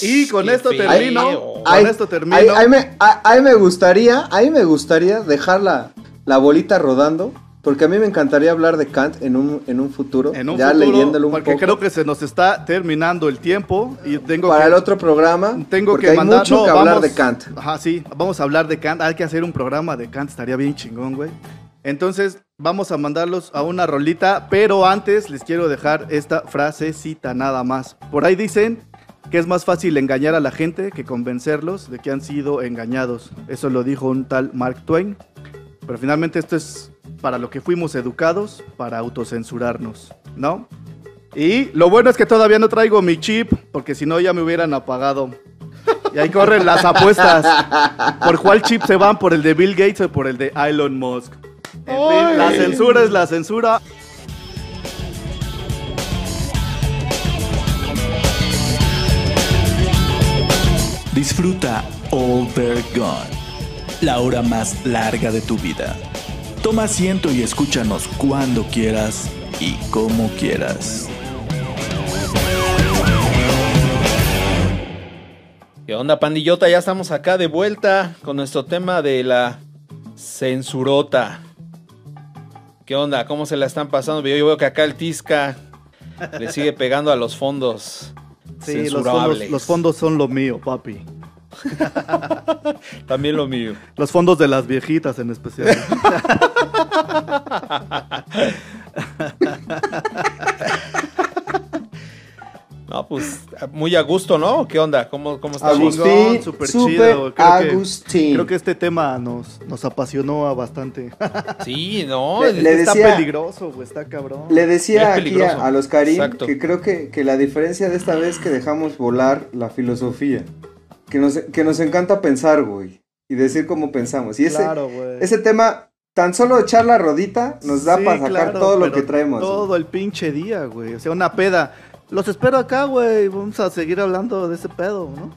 Y con esto termino. Con Ahí- esto termino. Ahí, ahí me, gustaría, ahí me gustaría dejar la, la bolita rodando, porque a mí me encantaría hablar de Kant en un, en un futuro, en un ya futuro, leyéndolo un porque poco. creo que se nos está terminando el tiempo y tengo para que, el otro programa, tengo porque que hay mandar mucho no, que hablar vamos- de Kant. Ajá, sí, vamos a hablar de Kant. Hay que hacer un programa de Kant, estaría bien chingón, güey. Entonces, vamos a mandarlos a una rolita, pero antes les quiero dejar esta frasecita nada más. Por ahí dicen que es más fácil engañar a la gente que convencerlos de que han sido engañados. Eso lo dijo un tal Mark Twain. Pero finalmente esto es para lo que fuimos educados, para autocensurarnos, ¿no? Y lo bueno es que todavía no traigo mi chip, porque si no ya me hubieran apagado. Y ahí corren las apuestas. ¿Por cuál chip se van? ¿Por el de Bill Gates o por el de Elon Musk? En fin, la censura es la censura. Disfruta All They're Gone, la hora más larga de tu vida. Toma asiento y escúchanos cuando quieras y como quieras. ¿Qué onda, pandillota? Ya estamos acá de vuelta con nuestro tema de la censurota. ¿Qué onda? ¿Cómo se la están pasando? Yo veo que acá el Tisca le sigue pegando a los fondos Sí, los fondos, los fondos son lo mío, papi. *laughs* También lo mío. Los fondos de las viejitas en especial. *laughs* No, pues muy a gusto, ¿no? ¿Qué onda? ¿Cómo, cómo está? Agustín. Súper super chido, creo que- Agustín. Creo que este tema nos, nos apasionó a bastante. *laughs* Sí, no. Le- le está decía- peligroso, güey, está cabrón. Le decía aquí a, a los Karim Exacto. que creo que, que la diferencia de esta vez es que dejamos volar la filosofía. Que nos, que nos encanta pensar, güey. Y decir cómo pensamos. Y ese, Claro, güey. ese tema, tan solo echar la rodita, nos da Sí, para sacar claro, todo lo que traemos. Todo el pinche día, güey. O sea, una peda. Los espero acá, güey. Vamos a seguir hablando de ese pedo, ¿no?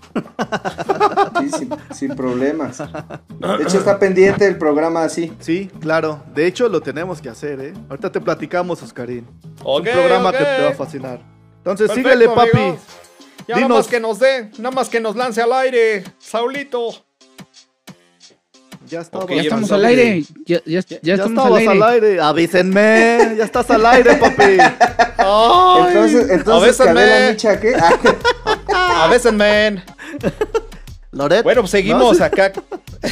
Sí, sin, sin problemas. De hecho, está pendiente el programa así. Sí, claro. De hecho, lo tenemos que hacer, ¿eh? Ahorita te platicamos, Oscarín. Ok, un programa que te va a fascinar. Entonces, Perfecto, síguele, papi. amigos. Ya Dinos. nada más que nos dé, nada más que nos lance al aire, Saulito. Ya estamos. Ok, Ya estamos al aire. Ya, ya, ya Ya, estamos estabas al aire. Avísenme. Ya estás al aire, papi. Entonces, entonces a veces Cadena me- Micha, ¿qué? Ah, A veces, man. Loret. Bueno, pues seguimos ¿no? acá.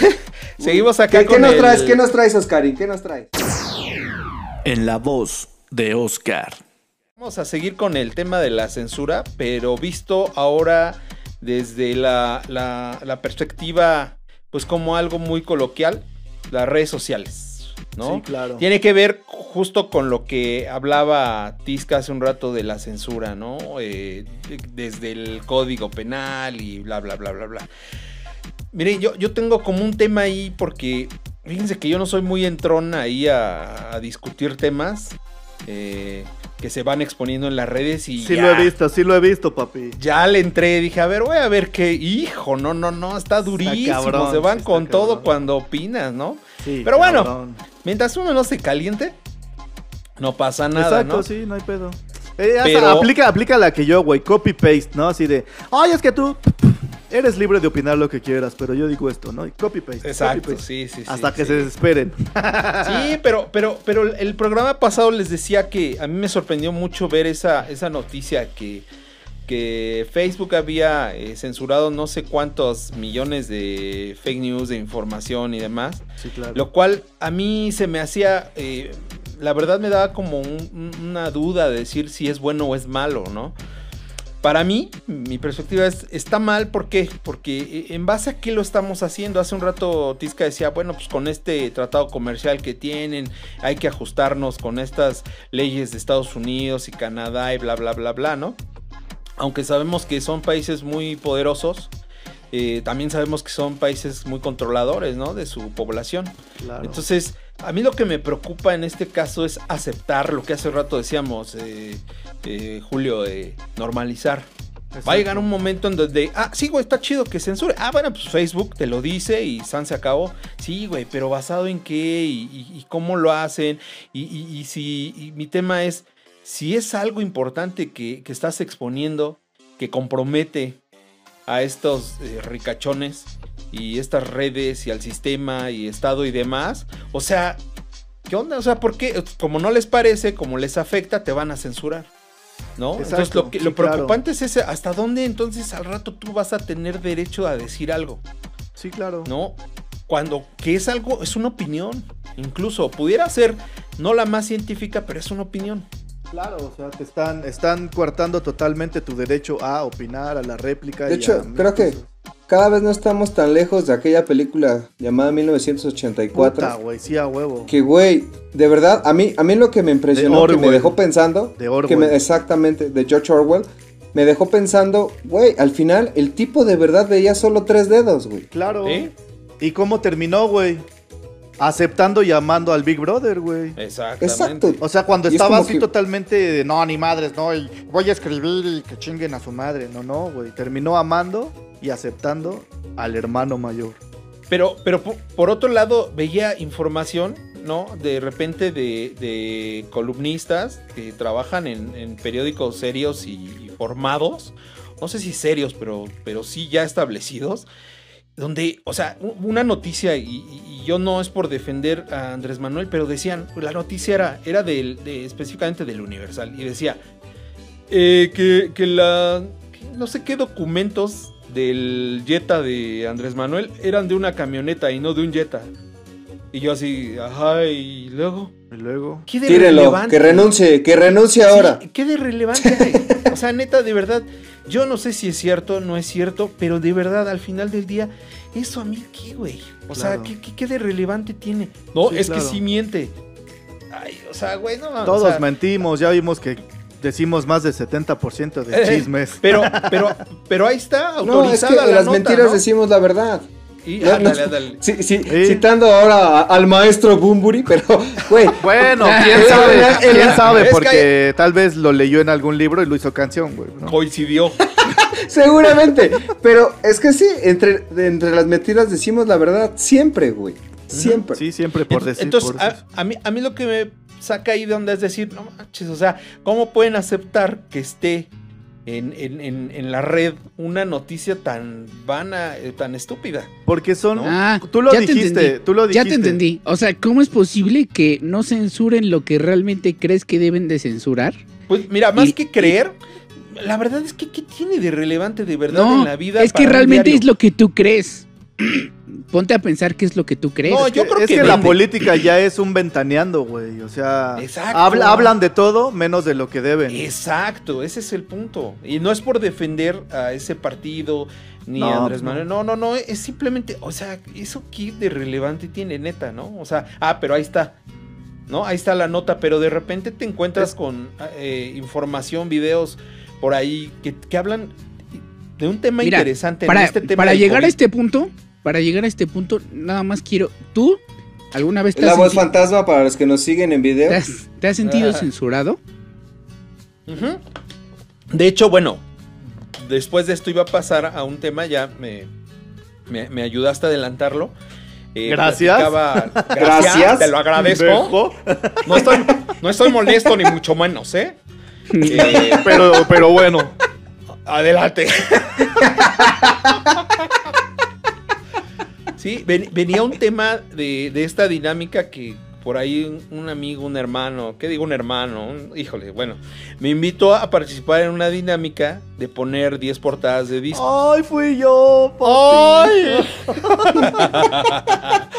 *laughs* seguimos acá ¿Qué, qué con nos el- traes? ¿Qué nos traes, Oscarín? ¿Qué nos traes? En la voz de Oscar. Vamos a seguir con el tema de la censura, pero visto ahora desde la, la- la perspectiva, pues como algo muy coloquial, las redes sociales, ¿no? Sí, claro. Tiene que ver justo con lo que hablaba Tisca hace un rato de la censura, ¿no? Eh, de- desde el código penal y bla, bla, bla, bla, bla. Miren, yo, yo tengo como un tema ahí porque fíjense que yo no soy muy entrón ahí a, a discutir temas eh, que se van exponiendo en las redes y Sí ya, lo he visto, sí lo he visto, papi. ya le entré, dije, a ver, voy a ver qué, hijo, no, no, no, está durísimo, cabrón, se van con todo cuando opinas, ¿no? Sí, Pero bueno, cabrón. Mientras uno no se caliente, no pasa nada, Exacto, ¿no? sí, no hay pedo. Eh, Pero- aplica, aplica la que yo, güey, copy paste, ¿no? Así de, ay, es que tú eres libre de opinar lo que quieras, pero yo digo esto, ¿no? Y copy paste. Exacto, copy, paste. sí, sí, sí. Hasta que sí. se desesperen. Sí, pero, pero, pero el programa pasado les decía que a mí me sorprendió mucho ver esa, esa noticia que, que Facebook había eh, censurado no sé cuántos millones de fake news, de información y demás. Sí, claro. Lo cual a mí se me hacía, eh, la verdad me daba como un- una duda de decir si es bueno o es malo, ¿no? Para mí, mi perspectiva es, está mal, ¿por qué? Porque eh, en base a qué lo estamos haciendo. Hace un rato Tisca decía, bueno, pues con este tratado comercial que tienen, hay que ajustarnos con estas leyes de Estados Unidos y Canadá y bla, bla, bla, bla, ¿no? Aunque sabemos que son países muy poderosos, eh, también sabemos que son países muy controladores, ¿no? De su población. Claro. Entonces, a mí lo que me preocupa en este caso es aceptar lo que hace rato decíamos, eh, eh, Julio, normalizar. Va a llegar un momento en donde, ah, sí, güey, está chido que censure. Ah, bueno, pues Facebook te lo dice y San se acabó. Sí, güey, pero basado en qué y, y- y cómo lo hacen. Y, si mi tema es, si es algo importante que, que estás exponiendo, que compromete a estos eh, ricachones y estas redes y al sistema y Estado y demás, o sea, ¿qué onda? O sea, ¿por qué? Como no les parece, como les afecta, te van a censurar. ¿No? Exacto, entonces lo, que, sí, lo claro. preocupante es ese, hasta dónde entonces al rato tú vas a tener derecho a decir algo, Sí, claro. ¿no? Cuando que es algo, es una opinión, incluso pudiera ser no la más científica, pero es una opinión. Claro, o sea, te están, están coartando totalmente tu derecho a opinar, a la réplica. De y hecho, a creo que cada vez no estamos tan lejos de aquella película llamada 1984. Puta, güey, sí, a huevo. Que, güey, de verdad, a mí, a mí lo que me impresionó, que me dejó pensando, De que Orwell. me- exactamente, de George Orwell, me dejó pensando, güey, al final el tipo de verdad veía solo tres dedos, güey. Claro. ¿Sí? ¿Y cómo terminó, güey? Aceptando y amando al Big Brother, güey. Exactamente. Exacto. O sea, cuando Y estaba así que- totalmente de no, ni madres, no, y voy a escribir y que chinguen a su madre. No, no, güey. Terminó amando y aceptando al hermano mayor. Pero, pero por, por otro lado, veía información, ¿no? De repente de, de columnistas que trabajan en, en periódicos serios y, y formados. No sé si serios, pero, pero sí ya establecidos. Donde, o sea, una noticia, y, yo no es por defender a Andrés Manuel, pero decían, la noticia era, era del, de, específicamente del Universal, y decía eh, que, que la, que no sé qué documentos del Jetta de Andrés Manuel eran de una camioneta y no de un Jetta. Y yo así, ajá, y luego, Y luego. ¿qué de Tírenlo, relevante? que renuncie, que renuncie Sí, ahora. ¿Qué de relevante hay? *laughs* O sea, neta, de verdad, yo no sé si es cierto, no es cierto, pero de verdad, al final del día, ¿eso a mí qué, güey? O sea. ¿qué, qué, qué de relevante tiene? No, Sí, es claro. que sí miente. Ay, o sea, güey, no mames, Todos o sea, mentimos, ya vimos que decimos más del 70% de Eh, *laughs* chismes. Pero, pero, pero ahí está, No, es autorizada que la las nota, mentiras ¿no? decimos la verdad. Y No, ándale, ándale. sí, sí, Sí. Citando ahora al maestro Bumburi, pero, güey, Bueno, *laughs* quién sabe, quién sabe, que porque tal vez lo leyó en algún libro y lo hizo canción, güey. ¿no? Coincidió. *laughs* seguramente. Pero es que sí, entre, entre las mentiras decimos la verdad siempre, güey. Siempre. Sí, siempre por decir. Entonces, por a, decir. a mí, a mí lo que me saca ahí de onda es decir, no manches, o sea, ¿cómo pueden aceptar que esté en, en- en- en la red una noticia tan vana, eh, tan estúpida? Porque son. Ah, tú lo ya te dijiste, tú lo Ya dijiste. te entendí. O sea, ¿cómo es posible que no censuren lo que realmente crees que deben de censurar? Pues mira, más Y- que creer, la verdad es que ¿qué tiene de relevante de verdad No, en la vida? es que realmente es lo que tú crees. *clears throat* Ponte a pensar qué es lo que tú crees. No, yo creo es que que, la política ya es un ventaneando, güey. O sea, habla- hablan de todo menos de lo que deben. Exacto, ese es el punto. Y no es por defender a ese partido ni No, a Andrés no. Manuel. No, no, no. Es simplemente, o sea, eso qué de relevante tiene, neta, ¿no? O sea, ah, pero ahí está. ¿No? Ahí está la nota, pero de repente te encuentras Es- con eh, información, videos por ahí que, que hablan de un tema Mira, interesante para, en este tema. para llegar a este punto, para llegar a este punto, nada más quiero. ¿Tú alguna vez te La has, voz senti- fantasma para los que nos siguen en video. te has- te has sentido Ah. censurado? De hecho, bueno, después de esto iba a pasar a un tema, ya me, me, me ayudaste a adelantarlo. Eh, Gracias. platicaba- gracias. *laughs* Gracias. Te lo agradezco. Dejo, No estoy, no estoy molesto ni mucho menos, ¿eh? Eh, *laughs* pero, pero bueno. adelante. *laughs* Sí, ven- venía un tema de, de esta dinámica que por ahí un, un amigo, un hermano, ¿qué digo un hermano? Un- híjole, bueno, me invitó a participar en una dinámica de poner 10 portadas de disco. ¡Ay, fui yo! papi! *laughs*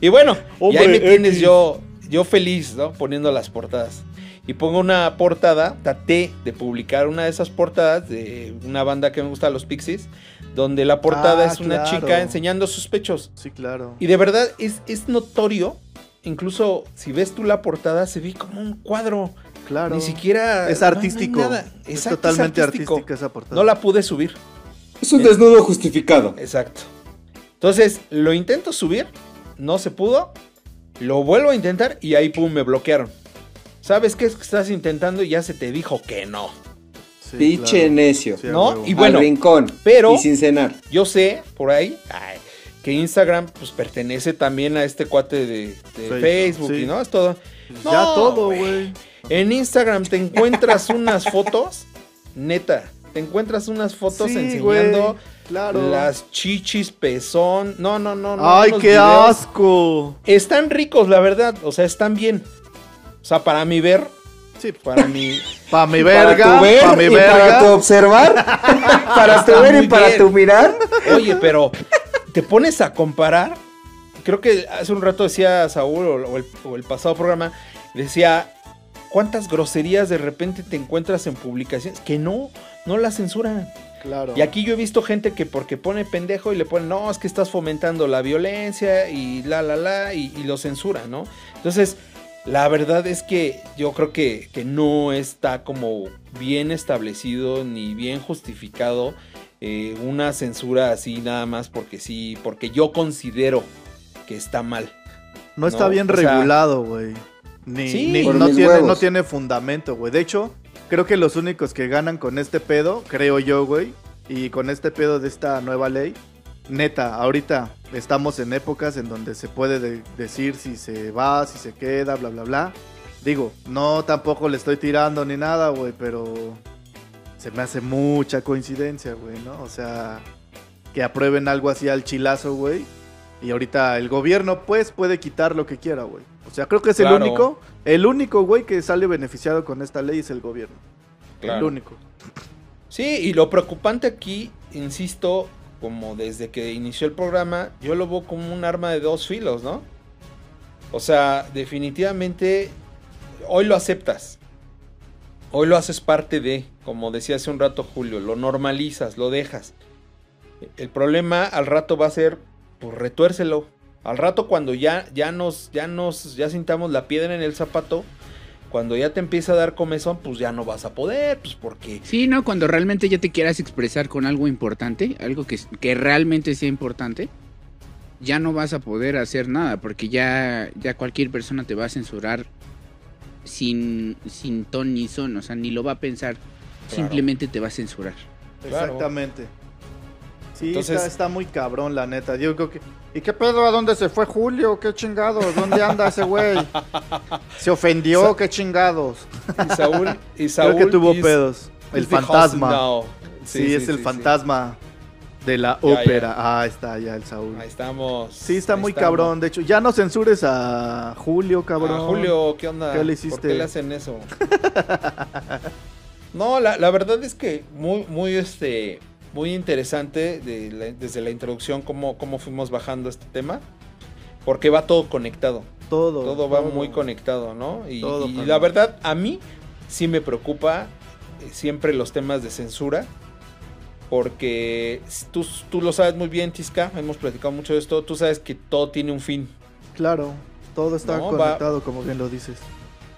Y bueno, y ahí me tienes X. yo, yo feliz, ¿no? Poniendo las portadas. Y pongo una portada, traté de publicar una de esas portadas de una banda que me gusta, los Pixies, donde la portada Ah, es una claro. chica enseñando sus pechos. Sí, claro. Y de verdad es, es notorio, incluso si ves tú la portada, se ve como un cuadro. Claro. Ni siquiera... Es no- no hay artístico. nada. Es Exacto, totalmente artístico. artística esa portada. No la pude subir. Es un desnudo justificado. Exacto. Entonces, lo intento subir, no se pudo, lo vuelvo a intentar y ahí, pum, me bloquearon. ¿Sabes qué es que estás intentando y ya se te dijo que no? Sí, claro. necio. Sí, ¿No? huevo. Y bueno, Al rincón. pero- Y sin cenar. Yo sé, por ahí, ay, que Instagram pues pertenece también a este cuate de, de Facebook, Facebook sí. y no, es todo. Ya No, todo, güey. En Instagram te encuentras unas fotos, *laughs* neta, te encuentras unas fotos Sí, enseñando Claro. las chichis, pezón. No, no, no, no. ¡Ay, qué videos. asco! Están ricos, la verdad. O sea, están bien. O sea, para mi ver, Sí, para mi. pa' mi *laughs* para verga, tu ver pa' mi y para tu observar. *laughs* para tu Está ver y para bien. tu mirar. Oye, pero te pones a comparar. Creo que hace un rato decía Saúl, o, o el, o el pasado programa, decía. ¿Cuántas groserías de repente te encuentras en publicaciones que no, no las censuran? Claro. Y aquí yo he visto gente que porque pone pendejo y le pone, no, es que estás fomentando la violencia y la, la, la, y, y lo censura, ¿no? Entonces, la verdad es que yo creo que, que no está como bien establecido ni bien justificado eh, una censura así nada más porque sí, porque yo considero que está mal. No está No, bien o sea- regulado, güey. Ni, Sí. ni- no, tiene, huevos. no tiene fundamento, güey. De hecho, creo que los únicos que ganan con este pedo, creo yo, güey, y con este pedo de esta nueva ley, neta, ahorita estamos en épocas en donde se puede de- decir si se va, si se queda, bla, bla, bla. Digo, no tampoco le estoy tirando ni nada, güey, pero se me hace mucha coincidencia, güey, ¿no? O sea, que aprueben algo así al chilazo, güey. Y ahorita el gobierno, pues, puede quitar lo que quiera, güey. O sea, creo que es Claro. el único, el único, güey, que sale beneficiado con esta ley es el gobierno. El Claro. único. Sí, y lo preocupante aquí, insisto, como desde que inició el programa, yo lo veo como un arma de dos filos, ¿no? O sea, definitivamente, hoy lo aceptas. Hoy lo haces parte de, como decía hace un rato Julio, lo normalizas, lo dejas. El problema al rato va a ser, pues retuércelo. Al rato cuando ya, ya nos, ya nos, ya sintamos la piedra en el zapato, cuando ya te empieza a dar comezón, pues ya no vas a poder, pues porque Sí, ¿no? Cuando realmente ya te quieras expresar con algo importante, algo que, que realmente sea importante, ya no vas a poder hacer nada, porque ya, ya cualquier persona te va a censurar sin, sin ton ni son, o sea, ni lo va a pensar, simplemente te va a censurar. Claro. Exactamente. Sí, Entonces- está, está muy cabrón, la neta. Yo creo que ¿Y qué pedo? ¿A dónde se fue Julio? ¿Qué chingados? ¿Dónde anda ese güey? *laughs* ¿Se ofendió? ¿Qué chingados? Y Saúl, y Saúl creo que tuvo is- pedos. El is fantasma. Sí, es el fantasma de la Ya, ópera. Ah, está ya el Saúl. Ahí estamos. Sí, está ahí muy estamos. cabrón. De hecho, ya no censures a Julio, cabrón. Ah, Julio, ¿qué onda? ¿Qué le ¿Por hiciste? qué le hacen eso? *laughs* no, la, la verdad es que muy, muy, este, muy interesante de la- desde la introducción cómo, cómo fuimos bajando este tema. Porque va todo conectado. Todo. Todo va muy conectado, ¿no? Y, Todo, y carnal. la verdad, a mí sí me preocupa eh, siempre los temas de censura. Porque tú, tú lo sabes muy bien, Tisca, hemos platicado mucho de esto. Tú sabes que todo tiene un fin. Claro. Todo está No, va- conectado, como bien lo dices.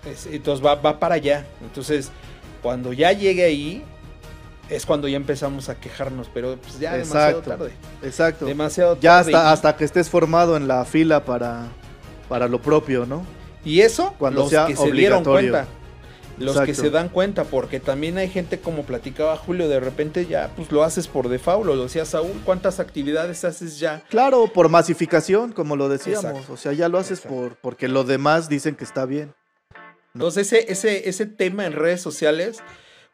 Es- entonces va, va para allá. Entonces, cuando ya llegue ahí, es cuando ya empezamos a quejarnos. Pero pues ya demasiado Exacto. tarde. Exacto. Demasiado Ya tarde. hasta, hasta que estés formado en la fila para, para lo propio, ¿no? Y eso, Cuando los sea que se dieron cuenta. Los que se dan cuenta, porque también hay gente como platicaba Julio, de repente ya pues lo haces por default, lo decía Saúl, ¿cuántas actividades haces ya? Claro, por masificación, como lo decíamos. Exacto. O sea, ya lo haces Exacto. por porque los demás dicen que está bien. Entonces ese, ese, ese tema en redes sociales,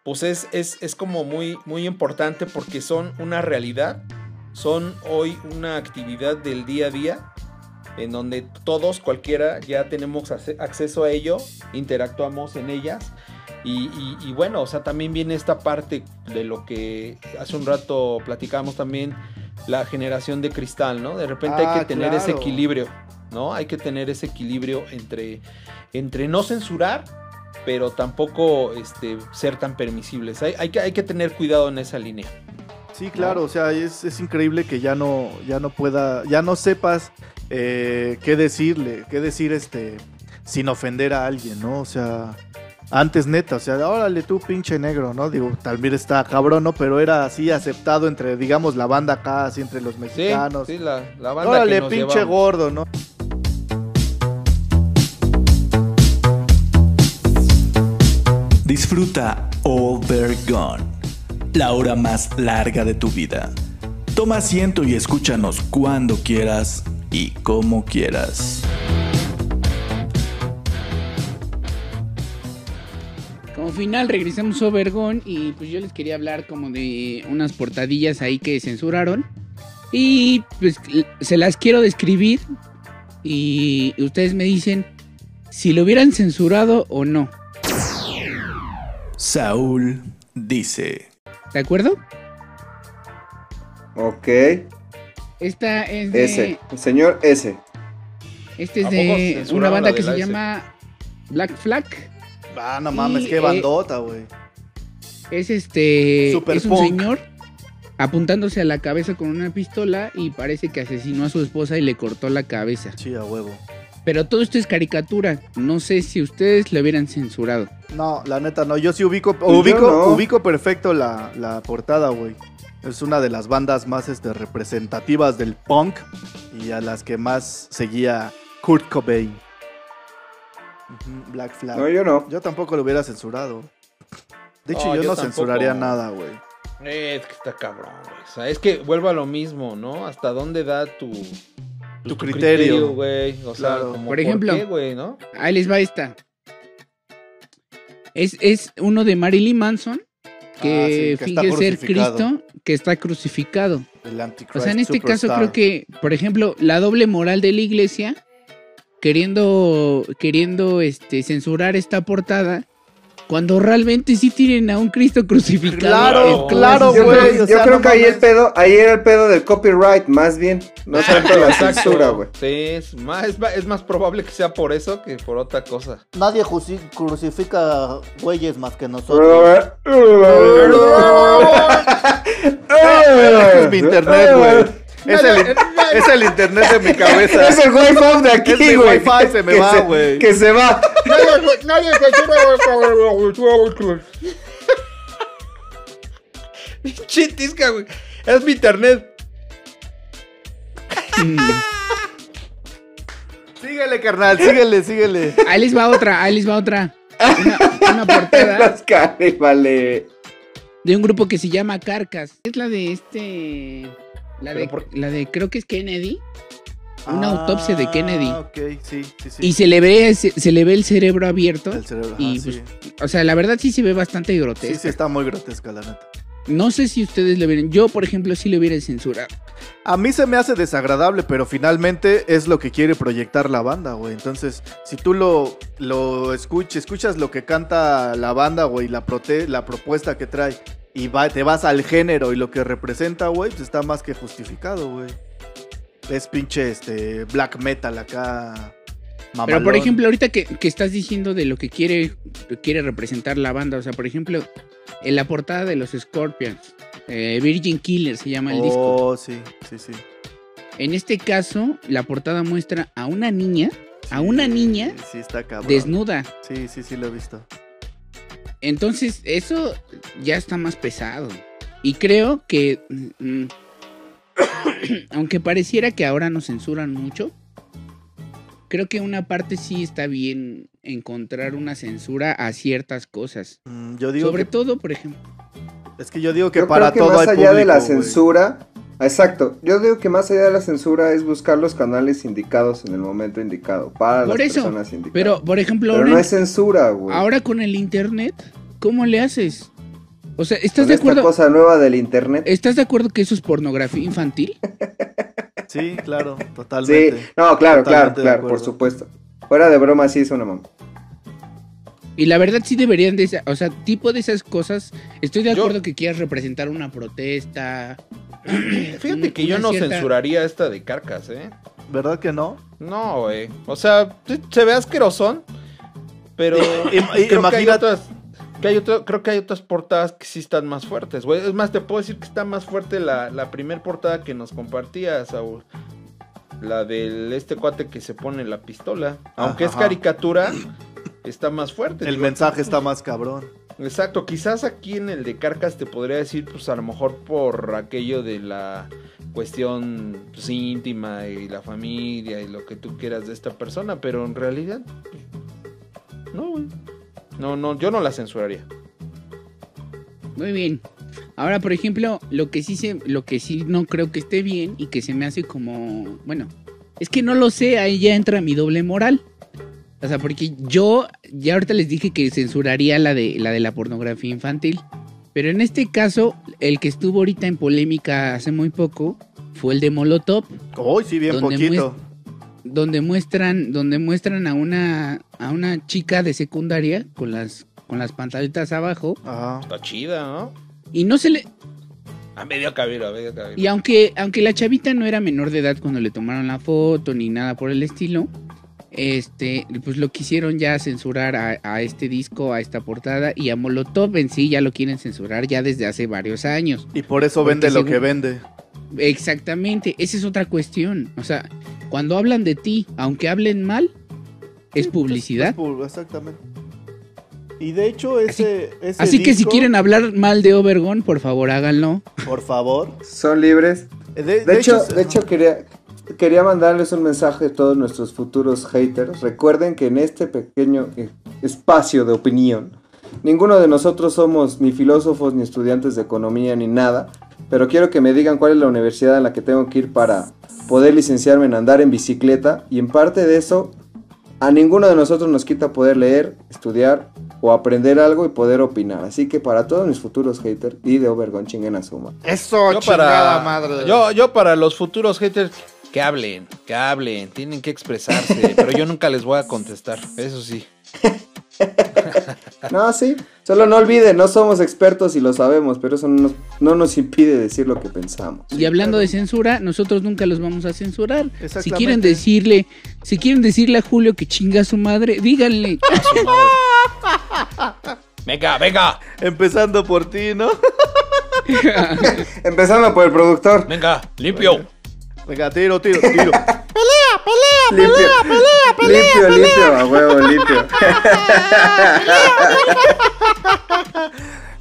pues es, es, es como muy, muy importante porque son una realidad, son hoy una actividad del día a día en donde todos, cualquiera, ya tenemos acceso a ello, interactuamos en ellas. Y, y- y bueno, o sea, también viene esta parte de lo que hace un rato platicábamos también, la generación de cristal, ¿no? De repente Ah, hay que tener ese equilibrio, ¿no? Hay que tener ese equilibrio entre, entre no censurar, pero tampoco este, ser tan permisibles. Hay, hay que, hay que tener cuidado en esa línea. Sí, claro, o sea, es, es increíble que ya no, ya no pueda, ya no sepas eh, qué decirle, qué decir este, sin ofender a alguien, ¿no? O sea, antes neta, o sea, órale tú pinche negro, ¿no? Digo, tal vez está cabrón, ¿no? Pero era así aceptado entre, digamos, la banda acá, así entre los Sí, mexicanos. sí, la, la banda órale, que nos pinche llevamos. gordo, ¿no? Disfruta All They're Gone, la hora más larga de tu vida. Toma asiento y escúchanos cuando quieras y como quieras. Como final regresamos a Obergón y pues yo les quería hablar como de unas portadillas ahí que censuraron. Y pues se las quiero describir y ustedes me dicen si lo hubieran censurado o no. Saúl dice, ¿De acuerdo? Ok. Esta es de, S. El señor S. este es ¿A poco de una banda que se llama Black Flag. Ah, no mames, Y, qué eh, bandota, güey. Es este. Super es un punk. señor apuntándose a la cabeza con una pistola y parece que asesinó a su esposa y le cortó la cabeza. Sí, a huevo. Pero todo esto es caricatura. No sé si ustedes lo hubieran censurado. No, la neta no. Yo sí ubico, ubico, no. ubico perfecto la, la portada, güey. Es una de las bandas más este, representativas del punk y a las que más seguía Kurt Cobain. Black Flag. No, yo no. Yo tampoco lo hubiera censurado. De hecho, yo, yo no tampoco. censuraría nada, güey. Es que está cabrón, güey. O sea, es que vuelvo a lo mismo, ¿no? ¿Hasta dónde da tu, Tu criterio. güey? O sea, Claro. como, Por ejemplo, qué, güey, no? Ahí les va esta. Es, es uno de Marilyn Manson que, Ah, sí, que está finge ser. Cristo que está crucificado. El O sea, en este caso creo que, por ejemplo, la doble moral de la iglesia queriendo queriendo este censurar esta portada cuando realmente sí tienen a un Cristo crucificado. Claro, claro, Yo, güey, yo sea, creo no que ahí el pedo, ahí era el pedo del copyright, más bien. No tanto la censura, güey. Sí, es más, es, más, es más probable que sea por eso que por otra cosa. Nadie crucifica güeyes más que nosotros. *laughs* Es mi internet, güey. Es el, es el internet de mi cabeza. Es el wifi de aquí, Es mi güey. wifi, se me Que va, güey. Que se va. Chitisca, *laughs* güey. Es mi internet. Síguele, carnal, síguele, síguele. Ahí les va otra, ahí les va otra. Una, una portada *laughs* Las vale. de un grupo que se llama Carcas. Es la de este. La de, Pero por- la de creo que es Kennedy. Una autopsia de Kennedy. Ah, ok, sí, sí, sí. Y se le ve se, se le ve el cerebro abierto. El cerebro, y ajá, sí. O sea, la verdad sí se ve bastante Sí, grotesco. sí, está muy grotesca, la neta. No sé si ustedes le hubieran. Yo, por ejemplo, sí le hubiera censurado. A mí se me hace desagradable, pero finalmente es lo que quiere proyectar la banda, güey. Entonces, si tú lo, lo escuchas, escuchas lo que canta la banda, güey, la, prote la propuesta que trae, y va, te vas al género y lo que representa, güey, pues está más que justificado, güey. Es pinche este black metal acá. Pero, por mamalón. ejemplo, ahorita que, que estás diciendo de lo que quiere, quiere representar la banda, o sea, por ejemplo, en la portada de los Scorpions, eh, Virgin Killer se llama el disco. Oh, sí, sí, sí. En este caso, la portada muestra a una niña, a una niña Sí, está cabrón. desnuda. Sí, sí, sí, lo he visto. Entonces, eso ya está más pesado. Y creo que, mm, *coughs* aunque pareciera que ahora nos censuran mucho, creo que una parte sí está bien encontrar una censura a ciertas cosas. Mm, yo digo Sobre que, todo, por ejemplo. es que yo digo que Yo para creo que todo más hay allá de la censura, exacto, yo digo que más allá de la censura es buscar los canales indicados en el momento indicado para Por las eso, personas indicadas. Pero, por ejemplo, Pero ahora, no es censura, güey. ahora con el internet, ¿cómo le haces? O sea, ¿estás Con de esta acuerdo? cosa nueva del internet. ¿Estás de acuerdo que eso es pornografía infantil? *laughs* Sí, claro, *laughs* Sí, totalmente. no, claro, claro, claro, por supuesto. Fuera de broma, sí es una mamá. Y la verdad sí deberían de, esa- o sea, tipo de esas cosas. Estoy de Yo- acuerdo que quieras representar una protesta. *clears throat* Fíjate una- que yo no cierta- censuraría esta de carcas, ¿eh? ¿Verdad que no? No, güey. O sea, sí, se ve asquerosón, pero *laughs* Im- creo que hay imagina- otras que hay otro- creo que hay otras portadas que sí están más fuertes, güey. Es más, te puedo decir que está más fuerte la, la primer portada que nos compartía, Saúl. La del este cuate que se pone la pistola. Aunque es Ajá. caricatura, está más fuerte. El digo. mensaje está más cabrón. Exacto, quizás aquí en el de Carcas te podría decir, pues a lo mejor por aquello de la cuestión pues, íntima y la familia y lo que tú quieras de esta persona, pero en realidad, pues, no, güey. No, no, yo no la censuraría. Muy bien. Ahora, por ejemplo, lo que sí se, lo que sí no creo que esté bien y que se me hace como, bueno, es que no lo sé, ahí ya entra mi doble moral. O sea, porque yo ya ahorita les dije que censuraría la de la de la pornografía infantil, pero en este caso el que estuvo ahorita en polémica hace muy poco fue el de Molotov, Uy, sí, bien poquito. Donde muestran donde muestran a una a una chica de secundaria con las con las pantaletas abajo Ajá. Está chida, ¿no? y no se le A medio cabello, a medio cabello. Y aunque, aunque la chavita no era menor de edad cuando le tomaron la foto ni nada por el estilo, este, pues lo quisieron ya censurar a, a este disco, a esta portada y a Molotov en sí ya lo quieren censurar ya desde hace varios años. Y por eso Porque vende lo según- que vende. Exactamente, esa es otra cuestión. O sea, cuando hablan de ti, aunque hablen mal, es publicidad. Es pub- exactamente. Y de hecho, ese. ese Así que si quieren hablar mal de Obergon, por favor háganlo. Por favor. Son libres. De, De, hecho, se- de hecho quería, quería mandarles un mensaje a todos nuestros futuros haters. Recuerden que en este pequeño eh, espacio de opinión, ninguno de nosotros somos ni filósofos, ni estudiantes de economía, ni nada. Pero quiero que me digan cuál es la universidad a la que tengo que ir para poder licenciarme en andar en bicicleta. Y en parte de eso, a ninguno de nosotros nos quita poder leer, estudiar o aprender algo y poder opinar. Así que para todos mis futuros haters y de chinguen a suma. Eso, Yo chingada para, madre. yo, yo para los futuros haters, que hablen, que hablen, tienen que expresarse, *laughs* pero yo nunca les voy a contestar, eso sí. *laughs* No, sí. Solo no olviden, no somos expertos y lo sabemos, pero eso no nos, no nos impide decir lo que pensamos. Y hablando de censura, nosotros nunca los vamos a censurar. Si quieren decirle, si quieren decirle a Julio que chinga a su madre, díganle. *laughs* Venga, venga, Empezando por ti, ¿no? *laughs* Empezando por el productor. venga, limpio. Venga, tiro, tiro, tiro. Limpio, limpio, limpio, a huevo, limpio. *laughs*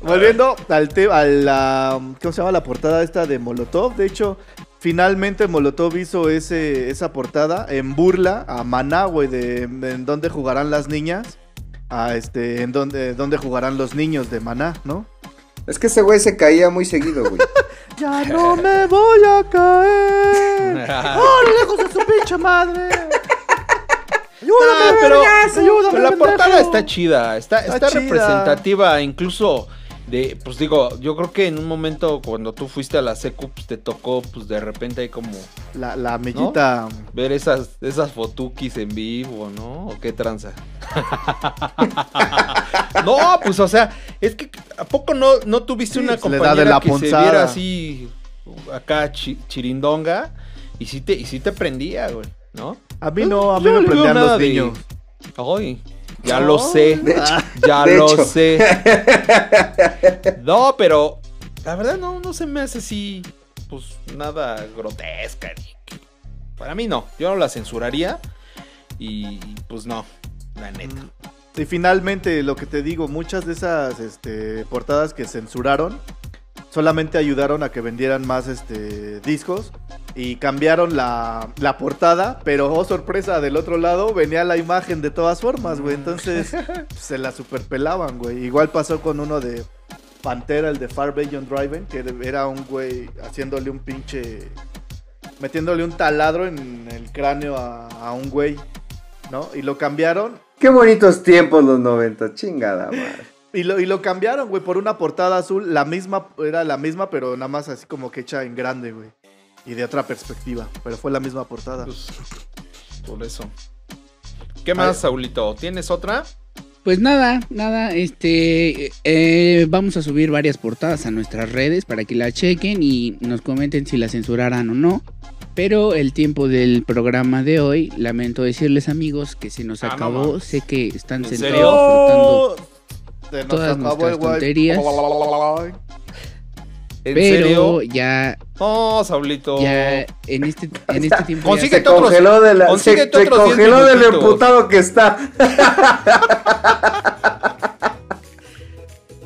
Volviendo al tema, a la. ¿Cómo se llama la portada esta de Molotov? De hecho, finalmente Molotov hizo ese, esa portada en burla a Maná, güey, de en dónde jugarán las niñas. A este, en dónde, dónde jugarán los niños de Maná, ¿no? Es que ese güey se caía muy seguido, güey. *laughs* Ya no me voy a caer. *laughs* ¡Oh, lejos de su pinche madre! ¡Ayúdame, Ah, pero! ¡Ayúdame, pero la portada está chida, está, Está está, chida. representativa, incluso de, pues digo, yo creo que en un momento cuando tú fuiste a la secu, pues te tocó, pues de repente hay como La, la amiguita. ver esas, esas fotukis en vivo, ¿no? ¿O qué tranza? *laughs* no, pues o sea, es que ¿a poco no, no tuviste Sí, una da de compañera la que se viera así acá chi- chirindonga y sí te, y sí te prendía, güey, ¿no? A mí no, a mí me no veo prendían los de- niños. Ay, ya No. lo sé. De hecho, Ya de lo hecho. sé. *laughs* No, pero la verdad no, no se me hace así, pues nada grotesca. Para mí no, yo no la censuraría y pues no, la neta. Y finalmente, lo que te digo, muchas de esas este, portadas que censuraron solamente ayudaron a que vendieran más este, discos y cambiaron la, la portada, pero oh sorpresa, del otro lado venía la imagen de todas formas, güey. Entonces *laughs* se la superpelaban, güey. Igual pasó con uno de Pantera, el de Far Beyond Driving, que era un güey haciéndole un pinche. metiéndole un taladro en el cráneo a, a un güey, ¿no? Y lo cambiaron Qué bonitos tiempos los 90, chingada madre. y lo, y lo cambiaron, güey, por una portada azul. La misma, era la misma, pero nada más así como que hecha en grande, güey. y de otra perspectiva, pero fue la misma portada. Pues, por eso. ¿Qué más, Saulito? ¿Tienes otra? Pues nada, nada, este, eh, vamos a subir varias portadas a nuestras redes para que la chequen y nos comenten si la censuraran o no. Pero el tiempo del programa de hoy, lamento decirles amigos que se nos Ah, no acabó. mames. sé que están ¿En sentados serio? disfrutando, Se nos todas acabó nuestras tonterías. ¿En pero serio? ya, No, Saulito. ya en este, en este tiempo. Consigue Se Consíguete otros- congeló, de la, se, consíguete se diez congeló del emputado que está.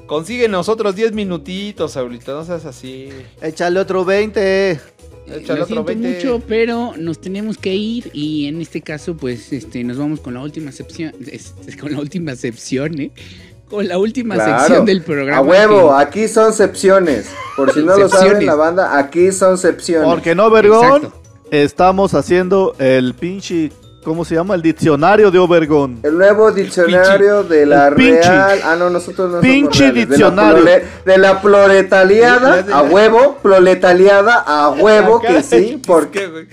Consíguenos otros 10 minutitos, Saulito. No seas así. Échale otro 20. Échale Lo otro siento 20. mucho, pero nos tenemos que ir y en este caso, pues, este, nos vamos con la última sección, este, con la última sección, ¿eh? Con la última Claro. sección del programa. A huevo, que- aquí son secciones. Por si no lo saben, la banda, aquí son secciones. Porque no, Vergón, Exacto. estamos haciendo el pinche, ¿cómo se llama? El diccionario de Obergón. El nuevo diccionario de la Real. Ah, no, nosotros no pinche somos reales. diccionario. De la, de la proletariada, a huevo, proletariada, a huevo que sí, porque, ¿Qué, güey?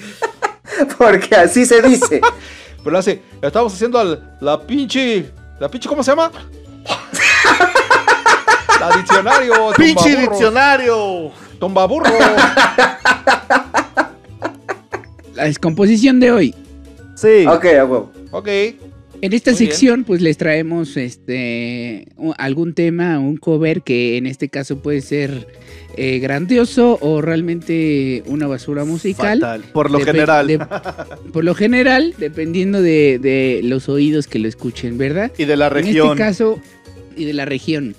*laughs* porque así se dice. *laughs* Pero hace, estamos haciendo al- la pinche. ¿La pinche cómo se llama? *laughs* la diccionario. ¡Pinche tumbaburro, diccionario! Tumbaburro. La descomposición de hoy. Sí. Ok, a huevo. ok. En esta Muy bien. sección, pues les traemos este algún tema, un cover que en este caso puede ser eh, grandioso o realmente una basura musical. Fatal. Por lo general. de- por lo general, dependiendo de, de los oídos que lo escuchen, ¿verdad? y de la En región. este caso, y de la región.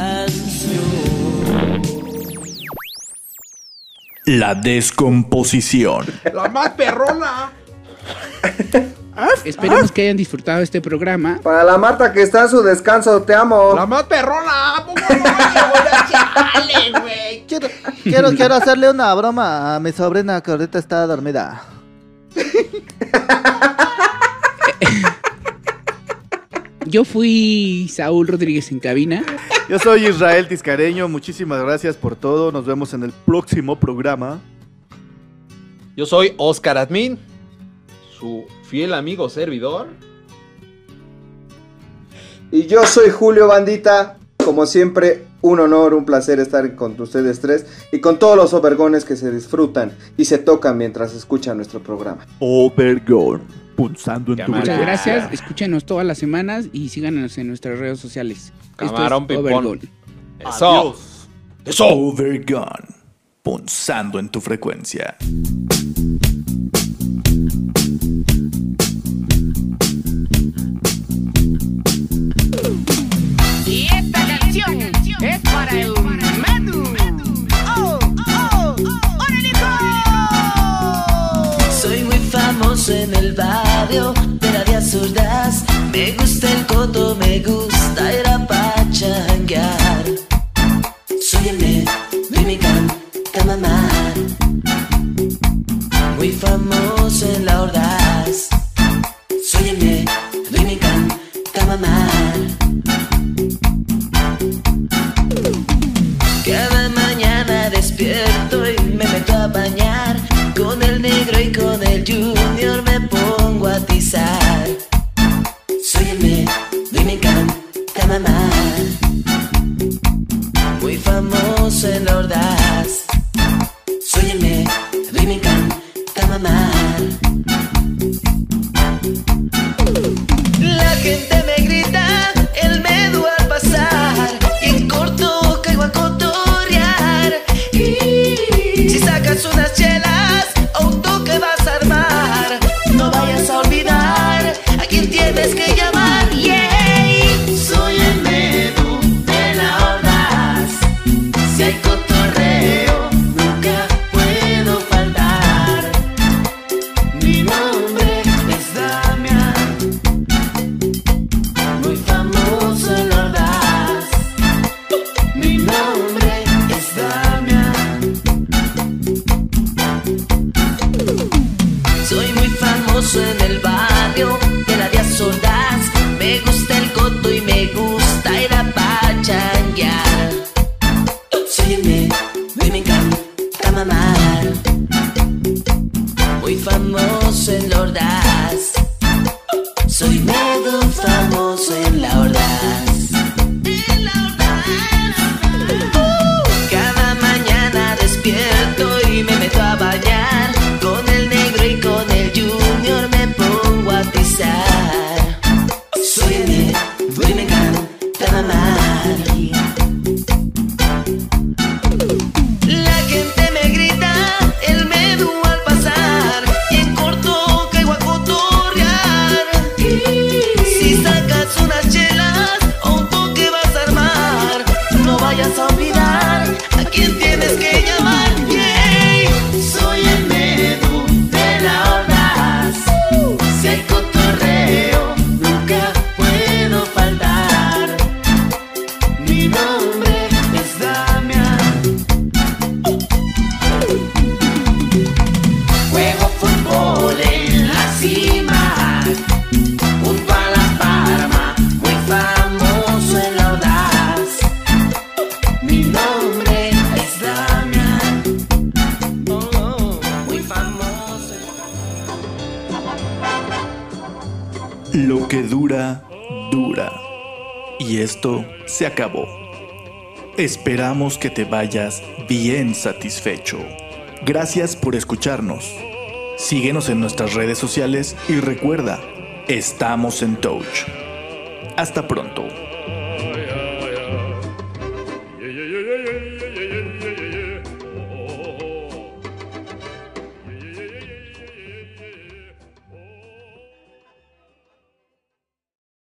Canción. La descomposición. La más perrona. Esperemos que hayan disfrutado este programa. Para la Marta que está en su descanso, te amo. La más perrona. *laughs* Quiero, quiero, quiero hacerle una broma a mi sobrina que ahorita está dormida. *laughs* Yo fui Saúl Rodríguez en cabina. Yo soy Israel Tiscareño, muchísimas gracias por todo. Nos vemos en el próximo programa. Yo soy Oscar Admin, su fiel amigo servidor. Y yo soy Julio Bandita. Como siempre, un honor, un placer estar con ustedes tres y con todos los obergones que se disfrutan y se tocan mientras escuchan nuestro programa. Obergón. Punzando en tu. Muchas gracias. Escúchenos todas las semanas y síganos en nuestras redes sociales. Esto Camarón es pipón. Overgol. Eso. Adiós. Eso. Overgone. Punzando en tu frecuencia. Barrio Famoso en el barrio de la Díaz Ordaz. Me gusta el coto se acabó. Esperamos que te vayas bien satisfecho. Gracias por escucharnos. Síguenos en nuestras redes sociales y recuerda, estamos en touch. Hasta pronto.